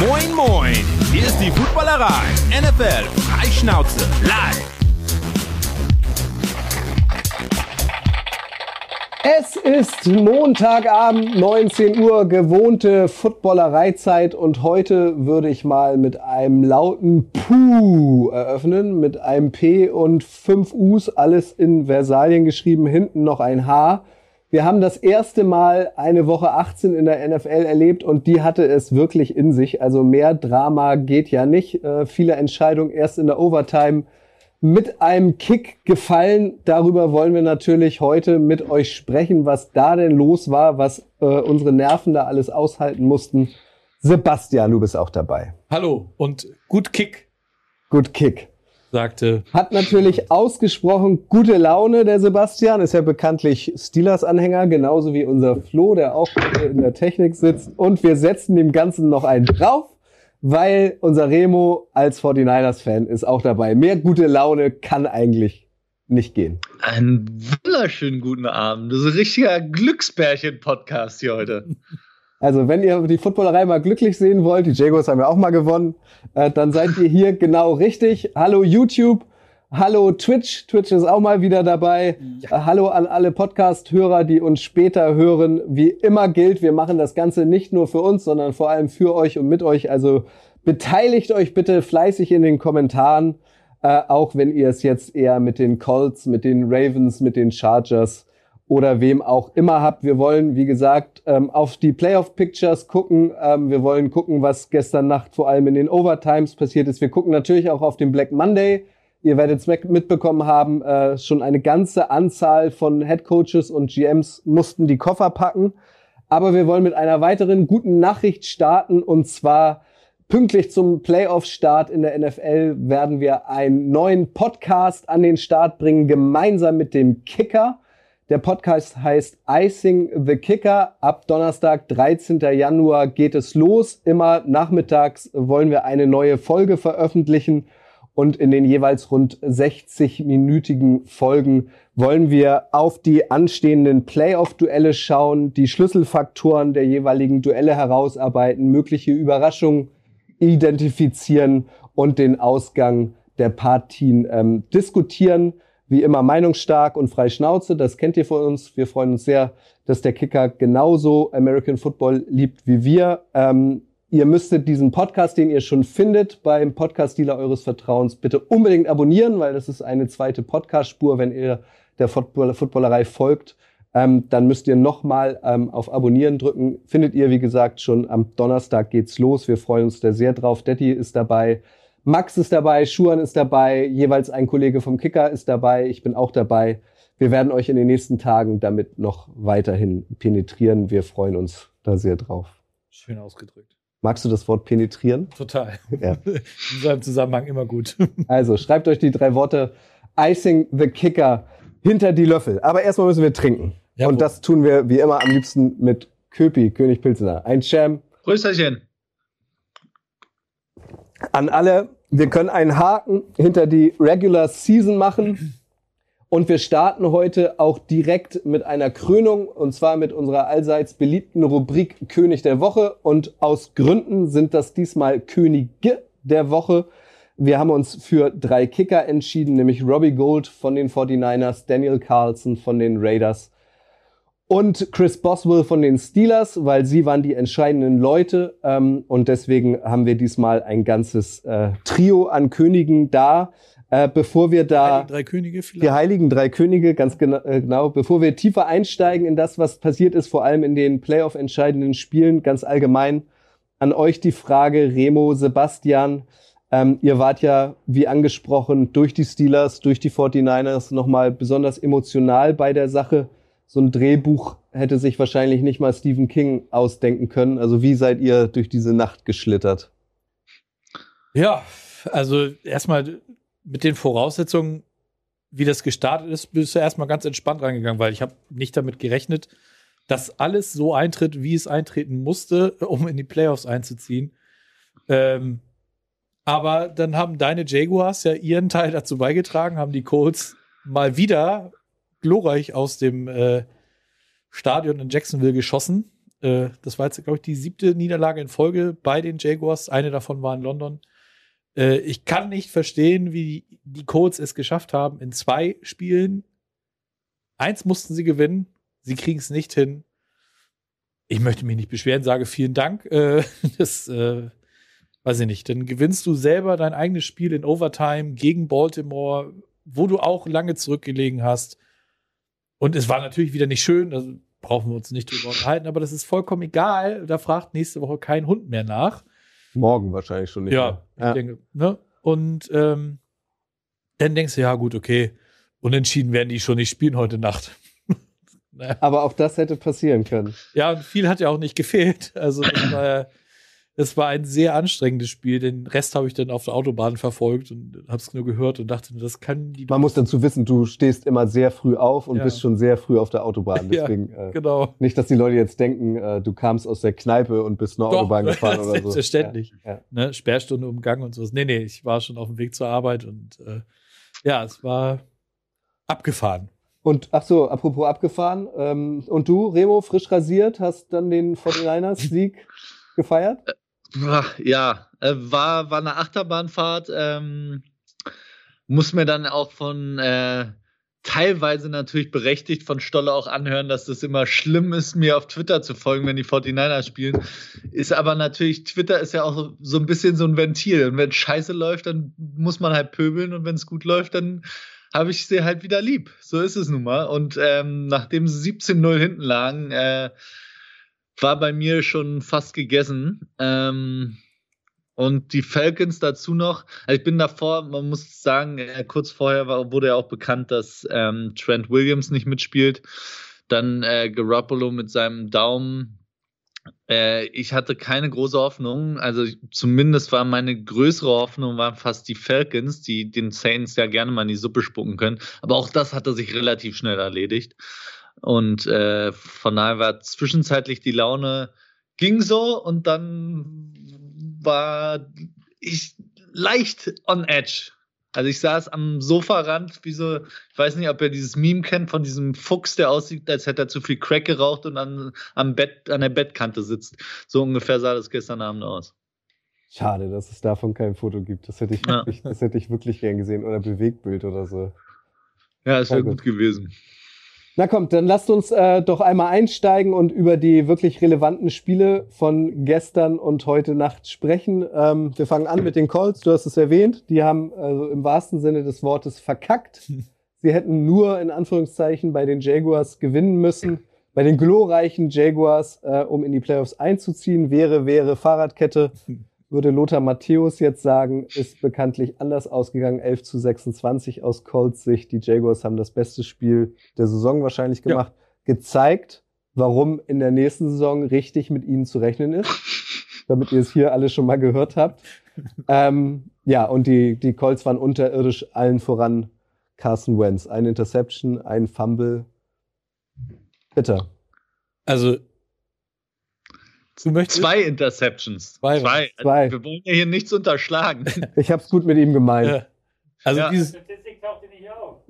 Moin, moin! Hier ist die Footballerei. NFL Freischnauze live. Es ist Montagabend, 19 Uhr, gewohnte Footballereizeit und heute würde ich mal mit einem lauten Puh eröffnen, mit einem P und fünf U's, alles in Versalien geschrieben, hinten noch ein H. Wir haben das erste Mal eine Woche 18 in der NFL erlebt und die hatte es wirklich in sich. Also mehr Drama geht ja nicht. Äh, viele Entscheidungen erst in der Overtime mit einem Kick gefallen. Darüber wollen wir natürlich heute mit euch sprechen, was da denn los war, was äh, unsere Nerven da alles aushalten mussten. Sebastian, du bist auch dabei. Hallo und gut Kick. Gut Kick. Sagte. Hat natürlich ausgesprochen gute Laune, der Sebastian. Ist ja bekanntlich Steelers-Anhänger, genauso wie unser Flo, der auch in der Technik sitzt. Und wir setzen dem Ganzen noch einen drauf weil unser Remo als 49ers-Fan ist auch dabei. Mehr gute Laune kann eigentlich nicht gehen. Einen wunderschönen guten Abend. Das ist ein richtiger Glücksbärchen-Podcast hier heute. Also, wenn ihr die Footballerei mal glücklich sehen wollt, die Jagos haben ja auch mal gewonnen, äh, dann seid ihr hier genau richtig. Hallo YouTube, Hallo Twitch, Twitch ist auch mal wieder dabei. Ja. Hallo an alle Podcast-Hörer, die uns später hören. Wie immer gilt, wir machen das Ganze nicht nur für uns, sondern vor allem für euch und mit euch. Also beteiligt euch bitte fleißig in den Kommentaren, äh, auch wenn ihr es jetzt eher mit den Colts, mit den Ravens, mit den Chargers oder wem auch immer habt. Wir wollen, wie gesagt, ähm, auf die Playoff-Pictures gucken. Ähm, wir wollen gucken, was gestern Nacht vor allem in den Overtimes passiert ist. Wir gucken natürlich auch auf den Black Monday Ihr werdet es mitbekommen haben, äh, schon eine ganze Anzahl von Head Coaches und GMs mussten die Koffer packen. Aber wir wollen mit einer weiteren guten Nachricht starten und zwar pünktlich zum Playoff-Start in der NFL werden wir einen neuen Podcast an den Start bringen, gemeinsam mit dem Kicker. Der Podcast heißt Icing the Kicker. Ab Donnerstag, 13. Januar geht es los. Immer nachmittags wollen wir eine neue Folge veröffentlichen. Und in den jeweils rund 60-minütigen Folgen wollen wir auf die anstehenden Playoff-Duelle schauen, die Schlüsselfaktoren der jeweiligen Duelle herausarbeiten, mögliche Überraschungen identifizieren und den Ausgang der Partien ähm, diskutieren. Wie immer meinungsstark und frei Schnauze, das kennt ihr von uns. Wir freuen uns sehr, dass der Kicker genauso American Football liebt wie wir. Ähm, Ihr müsstet diesen Podcast, den ihr schon findet, beim Podcast-Dealer eures Vertrauens bitte unbedingt abonnieren, weil das ist eine zweite Podcast-Spur, wenn ihr der Football Footballerei folgt. Ähm, dann müsst ihr nochmal ähm, auf Abonnieren drücken. Findet ihr, wie gesagt, schon am Donnerstag geht's los. Wir freuen uns da sehr drauf. Detti ist dabei. Max ist dabei, Schuan ist dabei, jeweils ein Kollege vom Kicker ist dabei, ich bin auch dabei. Wir werden euch in den nächsten Tagen damit noch weiterhin penetrieren. Wir freuen uns da sehr drauf. Schön ausgedrückt. Magst du das Wort penetrieren? Total. Ja. In seinem Zusammenhang immer gut. Also schreibt euch die drei Worte Icing the Kicker hinter die Löffel. Aber erstmal müssen wir trinken. Ja, Und das tun wir wie immer am liebsten mit Köpi, König Pilzener. Ein Sham. Grüßerchen. An alle, wir können einen Haken hinter die Regular Season machen. Und wir starten heute auch direkt mit einer Krönung und zwar mit unserer allseits beliebten Rubrik König der Woche. Und aus Gründen sind das diesmal Könige der Woche. Wir haben uns für drei Kicker entschieden, nämlich Robbie Gold von den 49ers, Daniel Carlson von den Raiders und Chris Boswell von den Steelers, weil sie waren die entscheidenden Leute. Ähm, und deswegen haben wir diesmal ein ganzes äh, Trio an Königen da. Äh, bevor wir da die Heiligen Drei Könige vielleicht. die Heiligen Drei Könige ganz genau, äh, genau, bevor wir tiefer einsteigen in das, was passiert ist, vor allem in den Playoff entscheidenden Spielen, ganz allgemein an euch die Frage, Remo, Sebastian, ähm, ihr wart ja, wie angesprochen, durch die Steelers, durch die 49ers nochmal besonders emotional bei der Sache. So ein Drehbuch hätte sich wahrscheinlich nicht mal Stephen King ausdenken können. Also wie seid ihr durch diese Nacht geschlittert? Ja, also erstmal mit den Voraussetzungen, wie das gestartet ist, bist du erstmal ganz entspannt reingegangen, weil ich habe nicht damit gerechnet, dass alles so eintritt, wie es eintreten musste, um in die Playoffs einzuziehen. Ähm, aber dann haben deine Jaguars ja ihren Teil dazu beigetragen, haben die Colts mal wieder glorreich aus dem äh, Stadion in Jacksonville geschossen. Äh, das war jetzt, glaube ich, die siebte Niederlage in Folge bei den Jaguars. Eine davon war in London. Äh, ich kann nicht verstehen, wie die Colts es geschafft haben, in zwei Spielen. Eins mussten sie gewinnen. Sie kriegen es nicht hin. Ich möchte mich nicht beschweren, sage vielen Dank. Äh, das äh, weiß ich nicht. Dann gewinnst du selber dein eigenes Spiel in Overtime gegen Baltimore, wo du auch lange zurückgelegen hast. Und es war natürlich wieder nicht schön, also brauchen wir uns nicht drüber unterhalten, aber das ist vollkommen egal. Da fragt nächste Woche kein Hund mehr nach. Morgen wahrscheinlich schon nicht. Ja, mehr. ich denke, ne? Und ähm, dann denkst du, ja, gut, okay, unentschieden werden die schon nicht spielen heute Nacht. naja. Aber auch das hätte passieren können. Ja, und viel hat ja auch nicht gefehlt. Also, das war ja es war ein sehr anstrengendes Spiel. Den Rest habe ich dann auf der Autobahn verfolgt und habe es nur gehört und dachte, das kann die. Man muss dazu wissen, du stehst immer sehr früh auf und ja. bist schon sehr früh auf der Autobahn. Deswegen, ja, äh, genau. Nicht, dass die Leute jetzt denken, äh, du kamst aus der Kneipe und bist eine Doch, Autobahn gefahren oder so. Selbstverständlich. Ja, ne? Sperrstunde umgangen und sowas. Nee, nee, ich war schon auf dem Weg zur Arbeit und äh, ja, es war abgefahren. Und ach so, apropos abgefahren. Ähm, und du, Remo, frisch rasiert, hast dann den 49ers-Sieg gefeiert? Ja, äh, war, war eine Achterbahnfahrt. Ähm, muss mir dann auch von äh, teilweise natürlich berechtigt von Stolle auch anhören, dass das immer schlimm ist, mir auf Twitter zu folgen, wenn die 49ers spielen. Ist aber natürlich, Twitter ist ja auch so ein bisschen so ein Ventil. Und wenn Scheiße läuft, dann muss man halt pöbeln und wenn es gut läuft, dann habe ich sie halt wieder lieb. So ist es nun mal. Und ähm, nachdem sie 17-0 hinten lagen, äh, war bei mir schon fast gegessen. Ähm, und die Falcons dazu noch. Also ich bin davor, man muss sagen, äh, kurz vorher war, wurde ja auch bekannt, dass ähm, Trent Williams nicht mitspielt. Dann äh, Garoppolo mit seinem Daumen. Äh, ich hatte keine große Hoffnung. Also zumindest war meine größere Hoffnung waren fast die Falcons, die den Saints ja gerne mal in die Suppe spucken können. Aber auch das hatte sich relativ schnell erledigt. Und äh, von daher war zwischenzeitlich die Laune ging so und dann war ich leicht on edge. Also ich saß am Sofarand, wie so, ich weiß nicht, ob ihr dieses Meme kennt von diesem Fuchs, der aussieht, als hätte er zu viel Crack geraucht und an, am Bett, an der Bettkante sitzt. So ungefähr sah das gestern Abend aus. Schade, dass es davon kein Foto gibt. Das hätte ich, ja. wirklich, das hätte ich wirklich gern gesehen. Oder Bewegtbild oder so. Ja, es wäre gut gewesen. Na kommt, dann lasst uns äh, doch einmal einsteigen und über die wirklich relevanten Spiele von gestern und heute Nacht sprechen. Ähm, wir fangen an mit den Colts, du hast es erwähnt. Die haben also im wahrsten Sinne des Wortes verkackt. Sie hätten nur in Anführungszeichen bei den Jaguars gewinnen müssen. Bei den glorreichen Jaguars, äh, um in die Playoffs einzuziehen, wäre, wäre Fahrradkette würde Lothar Matthäus jetzt sagen, ist bekanntlich anders ausgegangen. 11 zu 26 aus Colts Sicht. Die Jaguars haben das beste Spiel der Saison wahrscheinlich gemacht. Ja. Gezeigt, warum in der nächsten Saison richtig mit ihnen zu rechnen ist. damit ihr es hier alle schon mal gehört habt. ähm, ja, und die, die Colts waren unterirdisch allen voran Carson Wentz. Ein Interception, ein Fumble. Bitte. Also Du möchtest? Zwei Interceptions. Zwei. Zwei. Zwei. Wir wollen ja hier nichts unterschlagen. Ich hab's gut mit ihm gemeint. Ja. Also ja. diese Statistik tauchte nicht auf.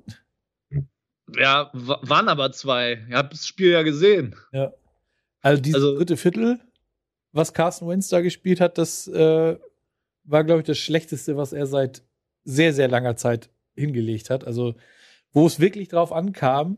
Ja, waren aber zwei. Ihr habt das Spiel ja gesehen. Ja. Also dieses also, dritte Viertel, was Carson Wentz da gespielt hat, das äh, war, glaube ich, das Schlechteste, was er seit sehr, sehr langer Zeit hingelegt hat. Also, wo es wirklich drauf ankam,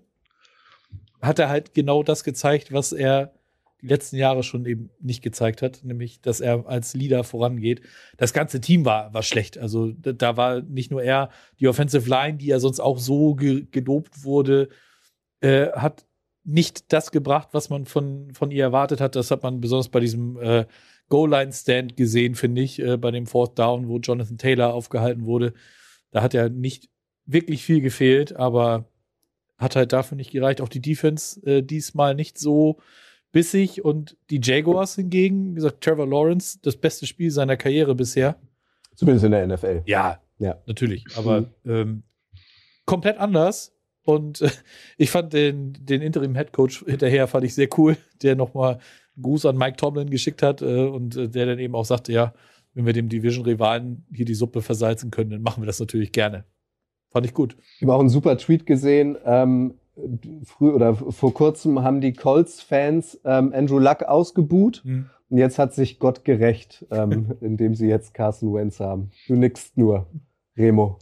hat er halt genau das gezeigt, was er die letzten Jahre schon eben nicht gezeigt hat, nämlich, dass er als Leader vorangeht. Das ganze Team war, war schlecht. Also da war nicht nur er, die Offensive Line, die ja sonst auch so ge gedopt wurde, äh, hat nicht das gebracht, was man von, von ihr erwartet hat. Das hat man besonders bei diesem äh, Goal-Line-Stand gesehen, finde ich, äh, bei dem Fourth Down, wo Jonathan Taylor aufgehalten wurde. Da hat ja nicht wirklich viel gefehlt, aber hat halt dafür nicht gereicht. Auch die Defense äh, diesmal nicht so bissig und die Jaguars hingegen, wie gesagt, Trevor Lawrence, das beste Spiel seiner Karriere bisher. Zumindest in der NFL. Ja, ja. natürlich. Aber ähm, komplett anders. Und äh, ich fand den, den Interim-Headcoach hinterher fand ich sehr cool, der nochmal einen Gruß an Mike Tomlin geschickt hat äh, und äh, der dann eben auch sagte, ja, wenn wir dem Division-Rivalen hier die Suppe versalzen können, dann machen wir das natürlich gerne. Fand ich gut. Ich habe auch einen super Tweet gesehen. Ähm, früh oder vor kurzem haben die Colts-Fans ähm, Andrew Luck ausgebuht. Mhm. Und jetzt hat sich Gott gerecht, ähm, indem sie jetzt Carson Wentz haben. Du nickst nur, Remo.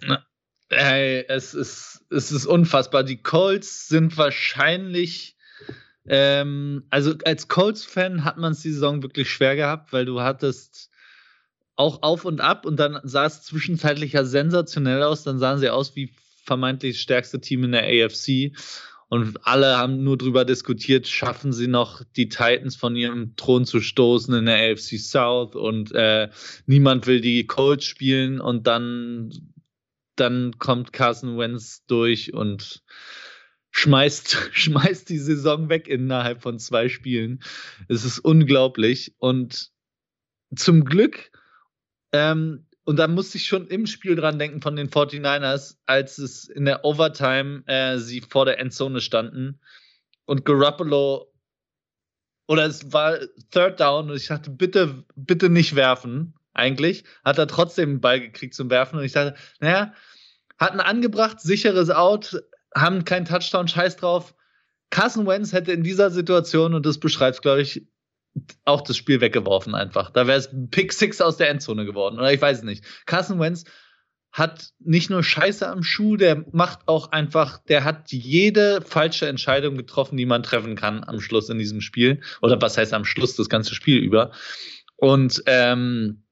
Hey, es ist, es ist unfassbar. Die Colts sind wahrscheinlich, ähm, also als Colts-Fan hat man es die Saison wirklich schwer gehabt, weil du hattest auch auf und ab und dann sah es zwischenzeitlich ja sensationell aus. Dann sahen sie aus wie vermeintlich stärkste Team in der AFC. Und alle haben nur darüber diskutiert, schaffen sie noch die Titans von ihrem Thron zu stoßen in der AFC South und äh, niemand will die Colts spielen und dann, dann kommt Carson Wentz durch und schmeißt, schmeißt die Saison weg innerhalb von zwei Spielen. Es ist unglaublich und zum Glück ähm, und da musste ich schon im Spiel dran denken von den 49ers, als es in der Overtime äh, sie vor der Endzone standen und Garoppolo oder es war Third Down und ich dachte, bitte, bitte nicht werfen. Eigentlich hat er trotzdem einen Ball gekriegt zum Werfen und ich dachte, naja, hatten angebracht, sicheres Out, haben keinen Touchdown, scheiß drauf. Carson Wentz hätte in dieser Situation, und das beschreibt, glaube ich, auch das Spiel weggeworfen einfach. Da wäre es Pick Six aus der Endzone geworden. Oder ich weiß es nicht. Carson Wentz hat nicht nur Scheiße am Schuh, der macht auch einfach, der hat jede falsche Entscheidung getroffen, die man treffen kann am Schluss in diesem Spiel. Oder was heißt am Schluss, das ganze Spiel über. Und ähm,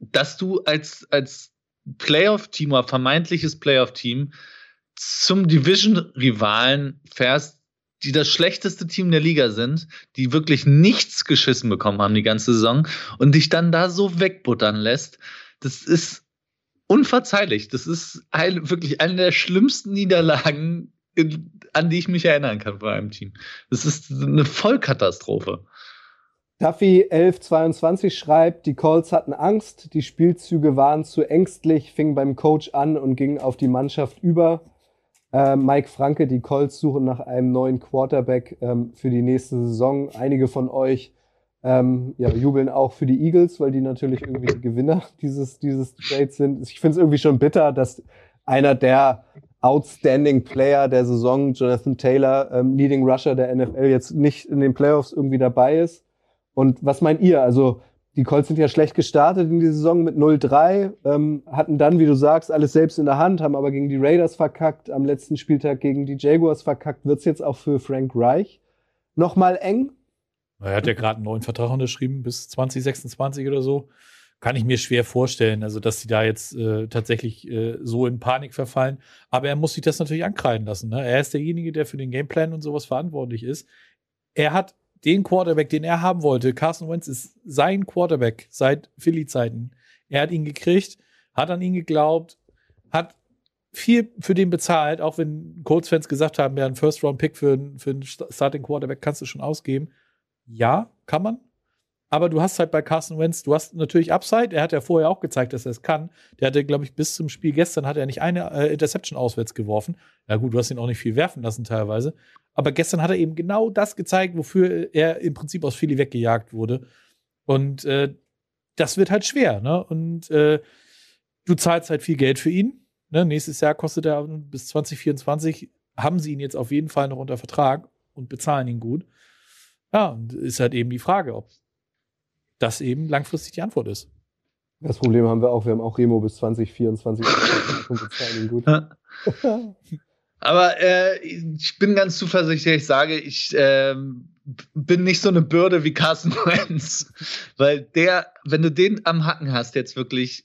dass du als, als Playoff-Team oder vermeintliches Playoff-Team zum Division-Rivalen fährst, die das schlechteste Team der Liga sind, die wirklich nichts geschissen bekommen haben die ganze Saison und dich dann da so wegbuttern lässt, das ist unverzeihlich. Das ist ein, wirklich eine der schlimmsten Niederlagen, in, an die ich mich erinnern kann bei einem Team. Das ist eine Vollkatastrophe. Duffy 1122 schreibt, die Colts hatten Angst, die Spielzüge waren zu ängstlich, fingen beim Coach an und gingen auf die Mannschaft über. Äh, Mike Franke, die Colts suchen nach einem neuen Quarterback ähm, für die nächste Saison. Einige von euch ähm, ja, jubeln auch für die Eagles, weil die natürlich irgendwie die Gewinner dieses, dieses Trades sind. Ich finde es irgendwie schon bitter, dass einer der Outstanding Player der Saison, Jonathan Taylor, ähm, Leading Rusher der NFL, jetzt nicht in den Playoffs irgendwie dabei ist. Und was meint ihr? Also die Colts sind ja schlecht gestartet in die Saison mit 0-3, ähm, hatten dann, wie du sagst, alles selbst in der Hand, haben aber gegen die Raiders verkackt, am letzten Spieltag gegen die Jaguars verkackt. Wird's jetzt auch für Frank Reich nochmal eng? Er hat ja gerade einen neuen Vertrag unterschrieben bis 2026 oder so. Kann ich mir schwer vorstellen, also dass sie da jetzt äh, tatsächlich äh, so in Panik verfallen. Aber er muss sich das natürlich ankreiden lassen. Ne? Er ist derjenige, der für den Gameplan und sowas verantwortlich ist. Er hat den Quarterback, den er haben wollte. Carson Wentz ist sein Quarterback seit Philly-Zeiten. Er hat ihn gekriegt, hat an ihn geglaubt, hat viel für den bezahlt, auch wenn Colts-Fans gesagt haben, ja, ein First-Round-Pick für, für einen Starting Quarterback kannst du schon ausgeben. Ja, kann man. Aber du hast halt bei Carson Wentz, du hast natürlich Upside. Er hat ja vorher auch gezeigt, dass er es kann. Der hatte, glaube ich, bis zum Spiel gestern hat er nicht eine äh, Interception auswärts geworfen. Ja gut, du hast ihn auch nicht viel werfen lassen teilweise. Aber gestern hat er eben genau das gezeigt, wofür er im Prinzip aus Philly weggejagt wurde. Und äh, das wird halt schwer. Ne? Und äh, du zahlst halt viel Geld für ihn. Ne? Nächstes Jahr kostet er bis 2024. Haben sie ihn jetzt auf jeden Fall noch unter Vertrag und bezahlen ihn gut. Ja, und ist halt eben die Frage, ob das eben langfristig die Antwort ist. Das Problem haben wir auch. Wir haben auch Remo bis 2024 und bezahlen ihn gut. Aber äh, ich bin ganz zuversichtlich, ich sage, ich äh, bin nicht so eine Bürde wie Carson Wentz. Weil der, wenn du den am Hacken hast, jetzt wirklich,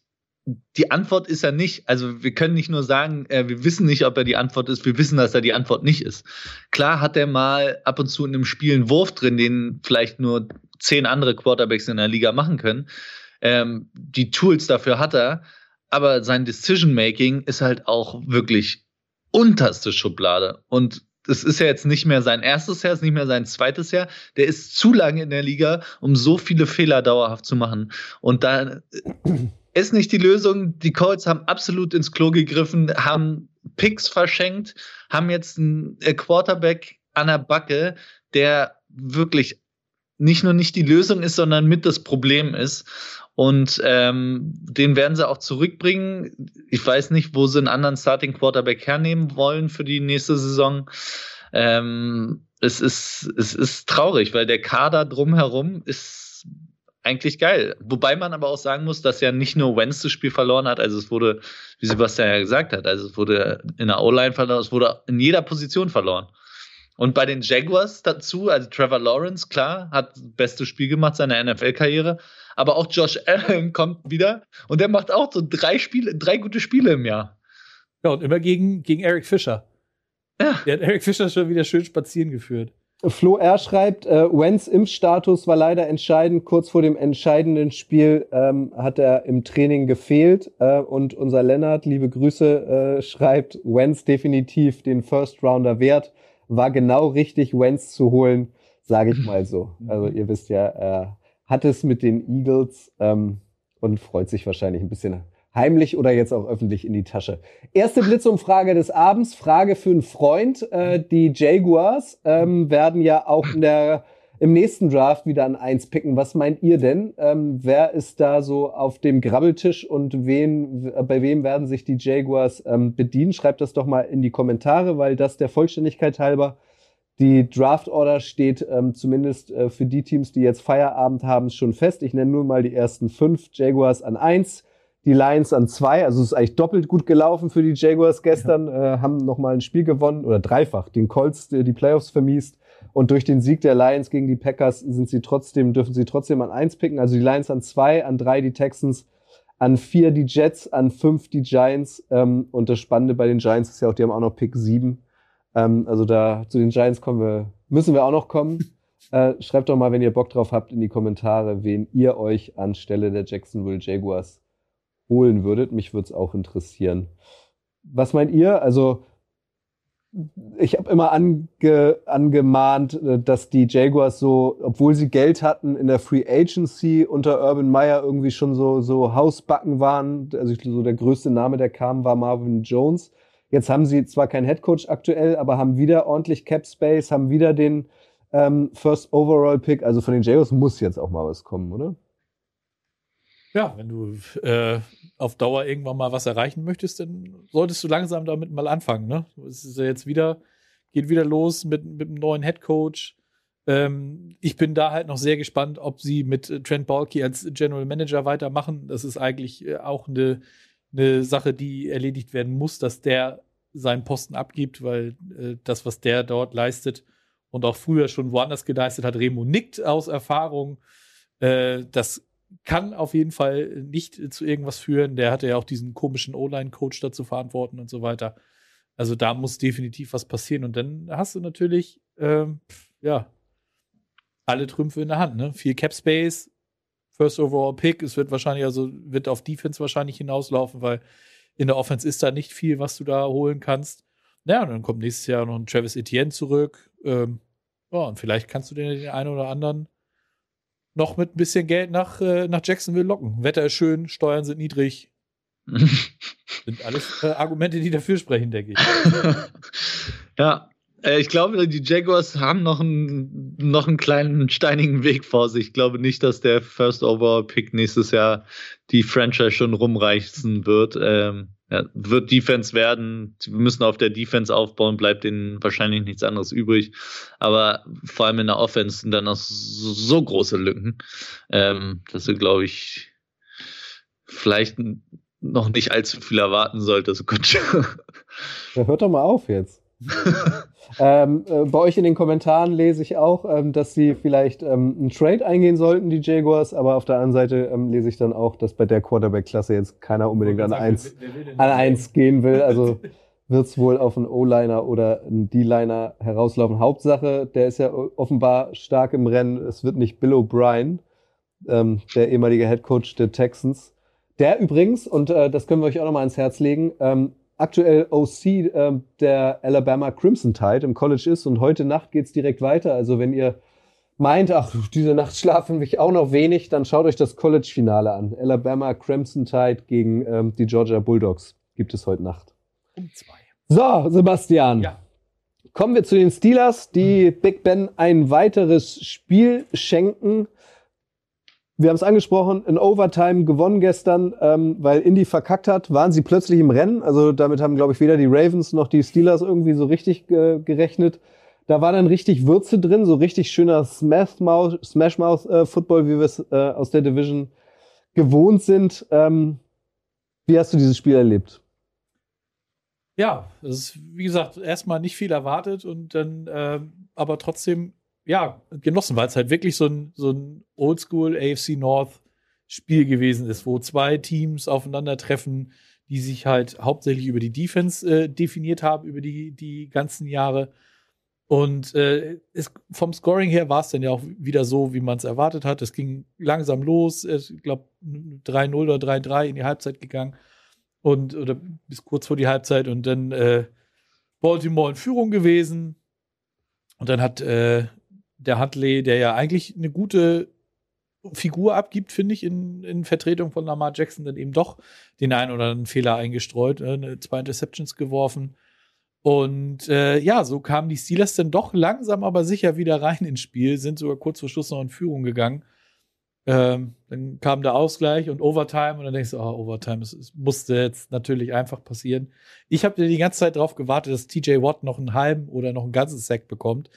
die Antwort ist er nicht. Also wir können nicht nur sagen, äh, wir wissen nicht, ob er die Antwort ist, wir wissen, dass er die Antwort nicht ist. Klar hat er mal ab und zu in einem Spiel einen Wurf drin, den vielleicht nur zehn andere Quarterbacks in der Liga machen können. Ähm, die Tools dafür hat er, aber sein Decision Making ist halt auch wirklich unterste Schublade. Und es ist ja jetzt nicht mehr sein erstes Jahr, es ist nicht mehr sein zweites Jahr. Der ist zu lange in der Liga, um so viele Fehler dauerhaft zu machen. Und da ist nicht die Lösung. Die Colts haben absolut ins Klo gegriffen, haben Picks verschenkt, haben jetzt einen äh, Quarterback an der Backe, der wirklich nicht nur nicht die Lösung ist, sondern mit das Problem ist. Und ähm, den werden sie auch zurückbringen. Ich weiß nicht, wo sie einen anderen Starting Quarterback hernehmen wollen für die nächste Saison. Ähm, es, ist, es ist traurig, weil der Kader drumherum ist eigentlich geil. Wobei man aber auch sagen muss, dass ja nicht nur Wentz das Spiel verloren hat, also es wurde, wie Sebastian ja gesagt hat, also es wurde in der O-Line verloren, es wurde in jeder Position verloren. Und bei den Jaguars dazu, also Trevor Lawrence, klar, hat das beste Spiel gemacht seiner NFL-Karriere, aber auch Josh Allen kommt wieder und der macht auch so drei Spiele, drei gute Spiele im Jahr. Ja, und immer gegen, gegen Eric Fischer. Ja. Der hat Eric Fischer schon wieder schön spazieren geführt. Flo R. schreibt, äh, Wenz Impfstatus war leider entscheidend. Kurz vor dem entscheidenden Spiel ähm, hat er im Training gefehlt. Äh, und unser Lennart, liebe Grüße, äh, schreibt, Wenz definitiv den First Rounder wert. War genau richtig, Wenz zu holen, sage ich mal so. Also ihr wisst ja, er hat es mit den Eagles ähm, und freut sich wahrscheinlich ein bisschen heimlich oder jetzt auch öffentlich in die Tasche. Erste Blitzumfrage des Abends, Frage für einen Freund. Äh, die Jaguars ähm, werden ja auch in der, im nächsten Draft wieder an eins picken. Was meint ihr denn? Ähm, wer ist da so auf dem Grabbeltisch und wen, bei wem werden sich die Jaguars ähm, bedienen? Schreibt das doch mal in die Kommentare, weil das der Vollständigkeit halber die Draft Order steht ähm, zumindest äh, für die Teams, die jetzt Feierabend haben, schon fest. Ich nenne nur mal die ersten fünf. Jaguars an eins, die Lions an zwei. Also es ist eigentlich doppelt gut gelaufen für die Jaguars gestern. Ja. Äh, haben nochmal ein Spiel gewonnen oder dreifach den Colts äh, die Playoffs vermiest. Und durch den Sieg der Lions gegen die Packers sind sie trotzdem, dürfen sie trotzdem an eins picken. Also die Lions an zwei, an drei die Texans, an vier die Jets, an fünf die Giants. Ähm, und das Spannende bei den Giants ist ja auch, die haben auch noch Pick sieben. Ähm, also da zu den Giants kommen wir, müssen wir auch noch kommen. Äh, schreibt doch mal, wenn ihr Bock drauf habt, in die Kommentare, wen ihr euch anstelle der Jacksonville Jaguars holen würdet. Mich würde es auch interessieren. Was meint ihr? Also ich habe immer ange, angemahnt, äh, dass die Jaguars so, obwohl sie Geld hatten in der Free Agency unter Urban Meyer irgendwie schon so so Hausbacken waren. Also so der größte Name, der kam, war Marvin Jones. Jetzt haben sie zwar keinen Headcoach aktuell, aber haben wieder ordentlich Cap Space, haben wieder den ähm, First Overall Pick. Also von den Jaguars muss jetzt auch mal was kommen, oder? Ja, wenn du äh, auf Dauer irgendwann mal was erreichen möchtest, dann solltest du langsam damit mal anfangen. Ne? Es ist ja jetzt wieder, geht wieder los mit, mit einem neuen Headcoach. Ähm, ich bin da halt noch sehr gespannt, ob sie mit Trent Balky als General Manager weitermachen. Das ist eigentlich äh, auch eine eine Sache, die erledigt werden muss, dass der seinen Posten abgibt, weil äh, das, was der dort leistet und auch früher schon woanders geleistet hat, Remo nickt aus Erfahrung. Äh, das kann auf jeden Fall nicht zu irgendwas führen. Der hatte ja auch diesen komischen O-Line-Coach dazu verantworten und so weiter. Also da muss definitiv was passieren. Und dann hast du natürlich, ähm, ja, alle Trümpfe in der Hand. Ne? Viel Cap Space, First Overall Pick. Es wird wahrscheinlich, also wird auf Defense wahrscheinlich hinauslaufen, weil in der Offense ist da nicht viel, was du da holen kannst. Naja, und dann kommt nächstes Jahr noch ein Travis Etienne zurück. Ähm, ja, und vielleicht kannst du den, den einen oder anderen noch mit ein bisschen Geld nach, äh, nach Jacksonville locken. Wetter ist schön, Steuern sind niedrig. sind alles äh, Argumente, die dafür sprechen, denke ich. ja, ich glaube, die Jaguars haben noch einen, noch einen kleinen steinigen Weg vor sich. Ich glaube nicht, dass der First Overall Pick nächstes Jahr die Franchise schon rumreißen wird. Ähm, ja, wird Defense werden. Sie müssen auf der Defense aufbauen, bleibt ihnen wahrscheinlich nichts anderes übrig. Aber vor allem in der Offense sind dann noch so, so große Lücken, ähm, dass du, glaube ich, vielleicht noch nicht allzu viel erwarten sollte. Gut. Ja, hört doch mal auf jetzt. ähm, äh, bei euch in den Kommentaren lese ich auch, ähm, dass sie vielleicht ähm, einen Trade eingehen sollten, die Jaguars, aber auf der anderen Seite ähm, lese ich dann auch, dass bei der Quarterback-Klasse jetzt keiner unbedingt an eins, an eins gehen will. Also wird es wohl auf einen O-Liner oder einen D-Liner herauslaufen. Hauptsache, der ist ja offenbar stark im Rennen. Es wird nicht Bill O'Brien, ähm, der ehemalige Head Coach der Texans. Der übrigens, und äh, das können wir euch auch nochmal ans Herz legen, ähm, aktuell OC äh, der Alabama Crimson Tide im College ist und heute Nacht geht's direkt weiter. Also wenn ihr meint, ach, diese Nacht schlafen mich auch noch wenig, dann schaut euch das College-Finale an. Alabama Crimson Tide gegen ähm, die Georgia Bulldogs gibt es heute Nacht. Um zwei. So, Sebastian. Ja. Kommen wir zu den Steelers, die Big Ben ein weiteres Spiel schenken. Wir haben es angesprochen, in Overtime gewonnen gestern, ähm, weil Indy verkackt hat, waren sie plötzlich im Rennen. Also damit haben, glaube ich, weder die Ravens noch die Steelers irgendwie so richtig äh, gerechnet. Da war dann richtig Würze drin, so richtig schöner Smash-Mouth, Smash-Mouth äh, Football, wie wir es äh, aus der Division gewohnt sind. Ähm, wie hast du dieses Spiel erlebt? Ja, das ist, wie gesagt, erstmal nicht viel erwartet und dann äh, aber trotzdem, ja, genossen, weil es halt wirklich so ein, so ein Oldschool AFC North Spiel gewesen ist, wo zwei Teams aufeinandertreffen, die sich halt hauptsächlich über die Defense äh, definiert haben, über die, die ganzen Jahre. Und äh, es, vom Scoring her war es dann ja auch wieder so, wie man es erwartet hat. Es ging langsam los. Ich glaube, 3-0 oder 3-3 in die Halbzeit gegangen. Und, oder bis kurz vor die Halbzeit. Und dann äh, Baltimore in Führung gewesen. Und dann hat äh, der Huntley, der ja eigentlich eine gute Figur abgibt, finde ich, in, in Vertretung von Lamar Jackson, dann eben doch den einen oder anderen Fehler eingestreut, äh, zwei Interceptions geworfen. Und äh, ja, so kamen die Steelers dann doch langsam, aber sicher wieder rein ins Spiel, sind sogar kurz vor Schluss noch in Führung gegangen. Ähm, dann kam der Ausgleich und Overtime und dann denkst du, oh, Overtime, es, es musste jetzt natürlich einfach passieren. Ich habe die ganze Zeit darauf gewartet, dass TJ Watt noch einen halben oder noch ein ganzes Sack bekommt.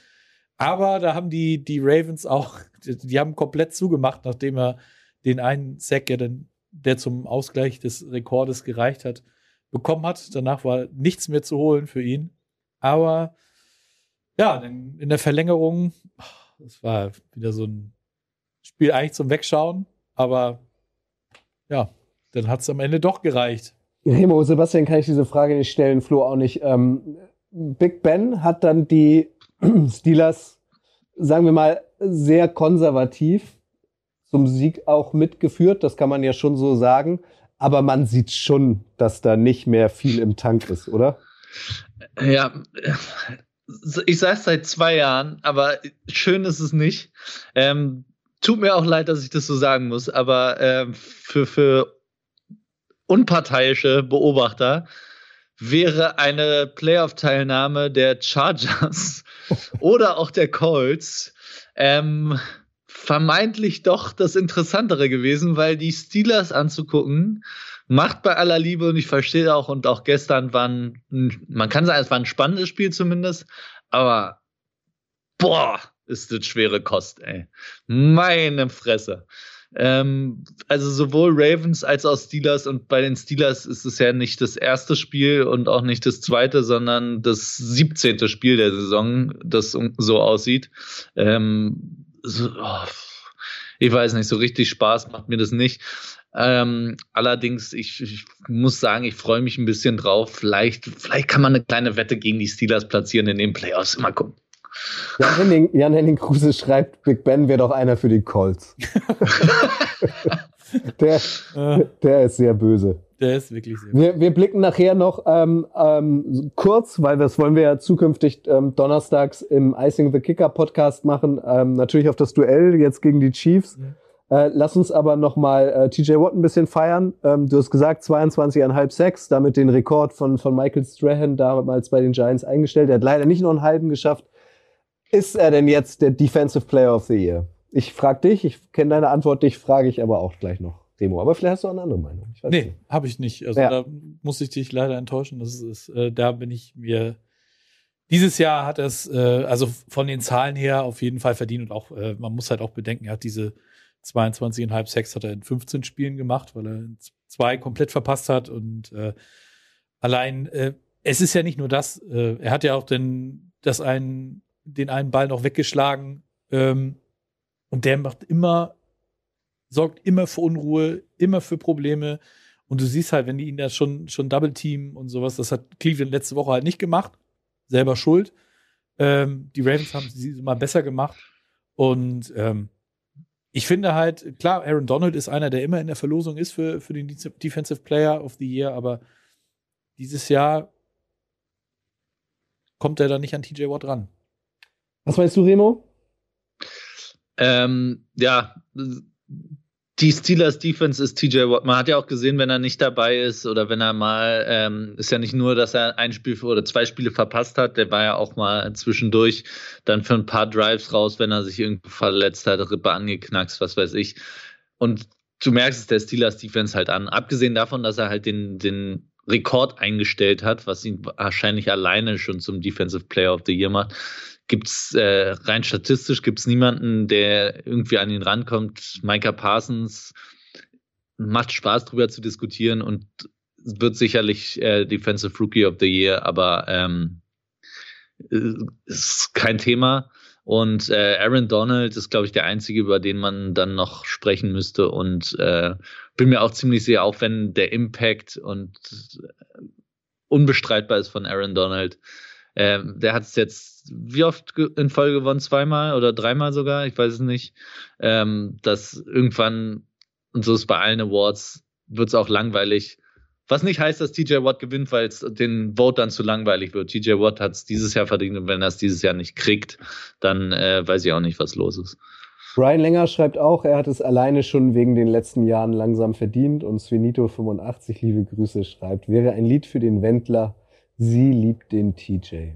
Aber da haben die, die Ravens auch, die, die haben komplett zugemacht, nachdem er den einen Sack, ja dann, der zum Ausgleich des Rekordes gereicht hat, bekommen hat. Danach war nichts mehr zu holen für ihn. Aber ja, in der Verlängerung, das war wieder so ein Spiel eigentlich zum Wegschauen, aber ja, dann hat es am Ende doch gereicht. Remo, Sebastian, kann ich diese Frage nicht stellen, Flo auch nicht. Ähm, Big Ben hat dann die Steelers, sagen wir mal, sehr konservativ zum Sieg auch mitgeführt, das kann man ja schon so sagen aber man sieht schon, dass da nicht mehr viel im Tank ist, oder? Ja, ich sage es seit zwei Jahren, aber schön ist es nicht. Ähm, tut mir auch leid, dass ich das so sagen muss, aber ähm, für, für unparteiische Beobachter wäre eine Playoff-Teilnahme der Chargers oder auch der Colts ähm, vermeintlich doch das Interessantere gewesen, weil die Steelers anzugucken macht bei aller Liebe und ich verstehe auch und auch gestern waren, man kann sagen, es war ein spannendes Spiel zumindest, aber boah, ist das schwere Kost, ey. Meine Fresse. Ähm, also sowohl Ravens als auch Steelers und bei den Steelers ist es ja nicht das erste Spiel und auch nicht das zweite, sondern das 17. Spiel der Saison, das so aussieht. Ähm, so, oh, ich weiß nicht, so richtig Spaß macht mir das nicht. Ähm, allerdings, ich, ich, muss sagen, ich freue mich ein bisschen drauf. Vielleicht, vielleicht kann man eine kleine Wette gegen die Steelers platzieren in den Playoffs. Mal gucken. Jan Henning, Jan Henning Kruse schreibt, Big Ben wäre doch einer für die Colts. der, der ist sehr böse. Der ist wirklich sehr wir, wir blicken nachher noch ähm, ähm, kurz, weil das wollen wir ja zukünftig ähm, donnerstags im Icing the Kicker Podcast machen, ähm, natürlich auf das Duell jetzt gegen die Chiefs. Ja. Äh, lass uns aber noch mal äh, TJ Watt ein bisschen feiern. Ähm, du hast gesagt 22,5 Sacks, damit den Rekord von, von Michael Strahan damals bei den Giants eingestellt. Er hat leider nicht noch einen halben geschafft. Ist er denn jetzt der Defensive Player of the Year? Ich frage dich, ich kenne deine Antwort, dich frage ich aber auch gleich noch. Demo. Aber vielleicht hast du auch eine andere Meinung. Ich nee, habe ich nicht. Also ja. da muss ich dich leider enttäuschen. Das ist, äh, da bin ich mir. Dieses Jahr hat er es, äh, also von den Zahlen her auf jeden Fall verdient und auch, äh, man muss halt auch bedenken, er hat diese 22,5 Sex hat er in 15 Spielen gemacht, weil er zwei komplett verpasst hat und äh, allein, äh, es ist ja nicht nur das, äh, er hat ja auch den, das einen, den einen Ball noch weggeschlagen ähm, und der macht immer sorgt immer für Unruhe, immer für Probleme. Und du siehst halt, wenn die ihn da schon, schon Double Team und sowas, das hat Cleveland letzte Woche halt nicht gemacht. Selber schuld. Ähm, die Ravens haben sie mal besser gemacht. Und ähm, ich finde halt, klar, Aaron Donald ist einer, der immer in der Verlosung ist für, für den Defensive Player of the Year, aber dieses Jahr kommt er da nicht an TJ Watt ran. Was meinst du, Remo? Ähm, ja, die Steelers Defense ist TJ Watt. Man hat ja auch gesehen, wenn er nicht dabei ist oder wenn er mal, ähm, ist ja nicht nur, dass er ein Spiel oder zwei Spiele verpasst hat, der war ja auch mal zwischendurch dann für ein paar Drives raus, wenn er sich irgendwo verletzt hat, Rippe angeknackst, was weiß ich. und du merkst es der Steelers Defense halt an. Abgesehen davon, dass er halt den, den Rekord eingestellt hat, was ihn wahrscheinlich alleine schon zum Defensive Player of the Year macht, gibt es äh, rein statistisch gibt's niemanden, der irgendwie an ihn rankommt. Micah Parsons macht Spaß drüber zu diskutieren und wird sicherlich äh, Defensive Rookie of the Year, aber ähm, ist kein Thema. Und äh, Aaron Donald ist, glaube ich, der einzige, über den man dann noch sprechen müsste. Und äh, bin mir auch ziemlich sicher, auch wenn der Impact und äh, unbestreitbar ist von Aaron Donald. Ähm, der hat es jetzt wie oft in Folge gewonnen? Zweimal oder dreimal sogar? Ich weiß es nicht. Ähm, dass irgendwann, und so ist bei allen Awards, wird es auch langweilig. Was nicht heißt, dass TJ Watt gewinnt, weil es den Vote dann zu langweilig wird. TJ Watt hat es dieses Jahr verdient und wenn er es dieses Jahr nicht kriegt, dann äh, weiß ich auch nicht, was los ist. Brian Länger schreibt auch, er hat es alleine schon wegen den letzten Jahren langsam verdient und Svenito85, liebe Grüße, schreibt, wäre ein Lied für den Wendler, sie liebt den TJ.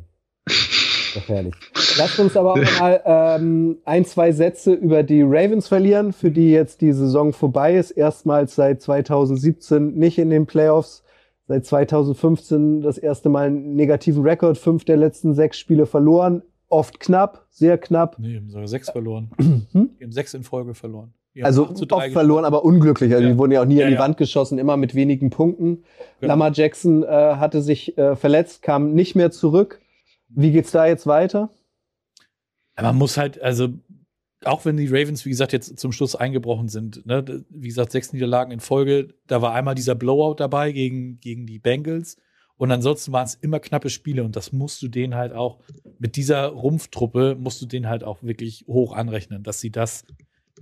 Doch herrlich. Lasst uns aber auch mal ähm, ein, zwei Sätze über die Ravens verlieren, für die jetzt die Saison vorbei ist. Erstmals seit 2017 nicht in den Playoffs. Seit 2015 das erste Mal einen negativen Rekord, fünf der letzten sechs Spiele verloren. Oft knapp, sehr knapp. Nee, haben sogar sechs verloren. hm? Die haben sechs in Folge verloren. Also oft verloren, aber unglücklich. Also ja. die wurden ja auch nie ja, an die ja. Wand geschossen, immer mit wenigen Punkten. Genau. Lamar Jackson äh, hatte sich äh, verletzt, kam nicht mehr zurück. Wie geht's da jetzt weiter? man muss halt, also auch wenn die Ravens, wie gesagt, jetzt zum Schluss eingebrochen sind, ne, wie gesagt, sechs Niederlagen in Folge, da war einmal dieser Blowout dabei gegen, gegen die Bengals. Und ansonsten waren es immer knappe Spiele und das musst du denen halt auch mit dieser Rumpftruppe musst du denen halt auch wirklich hoch anrechnen, dass sie das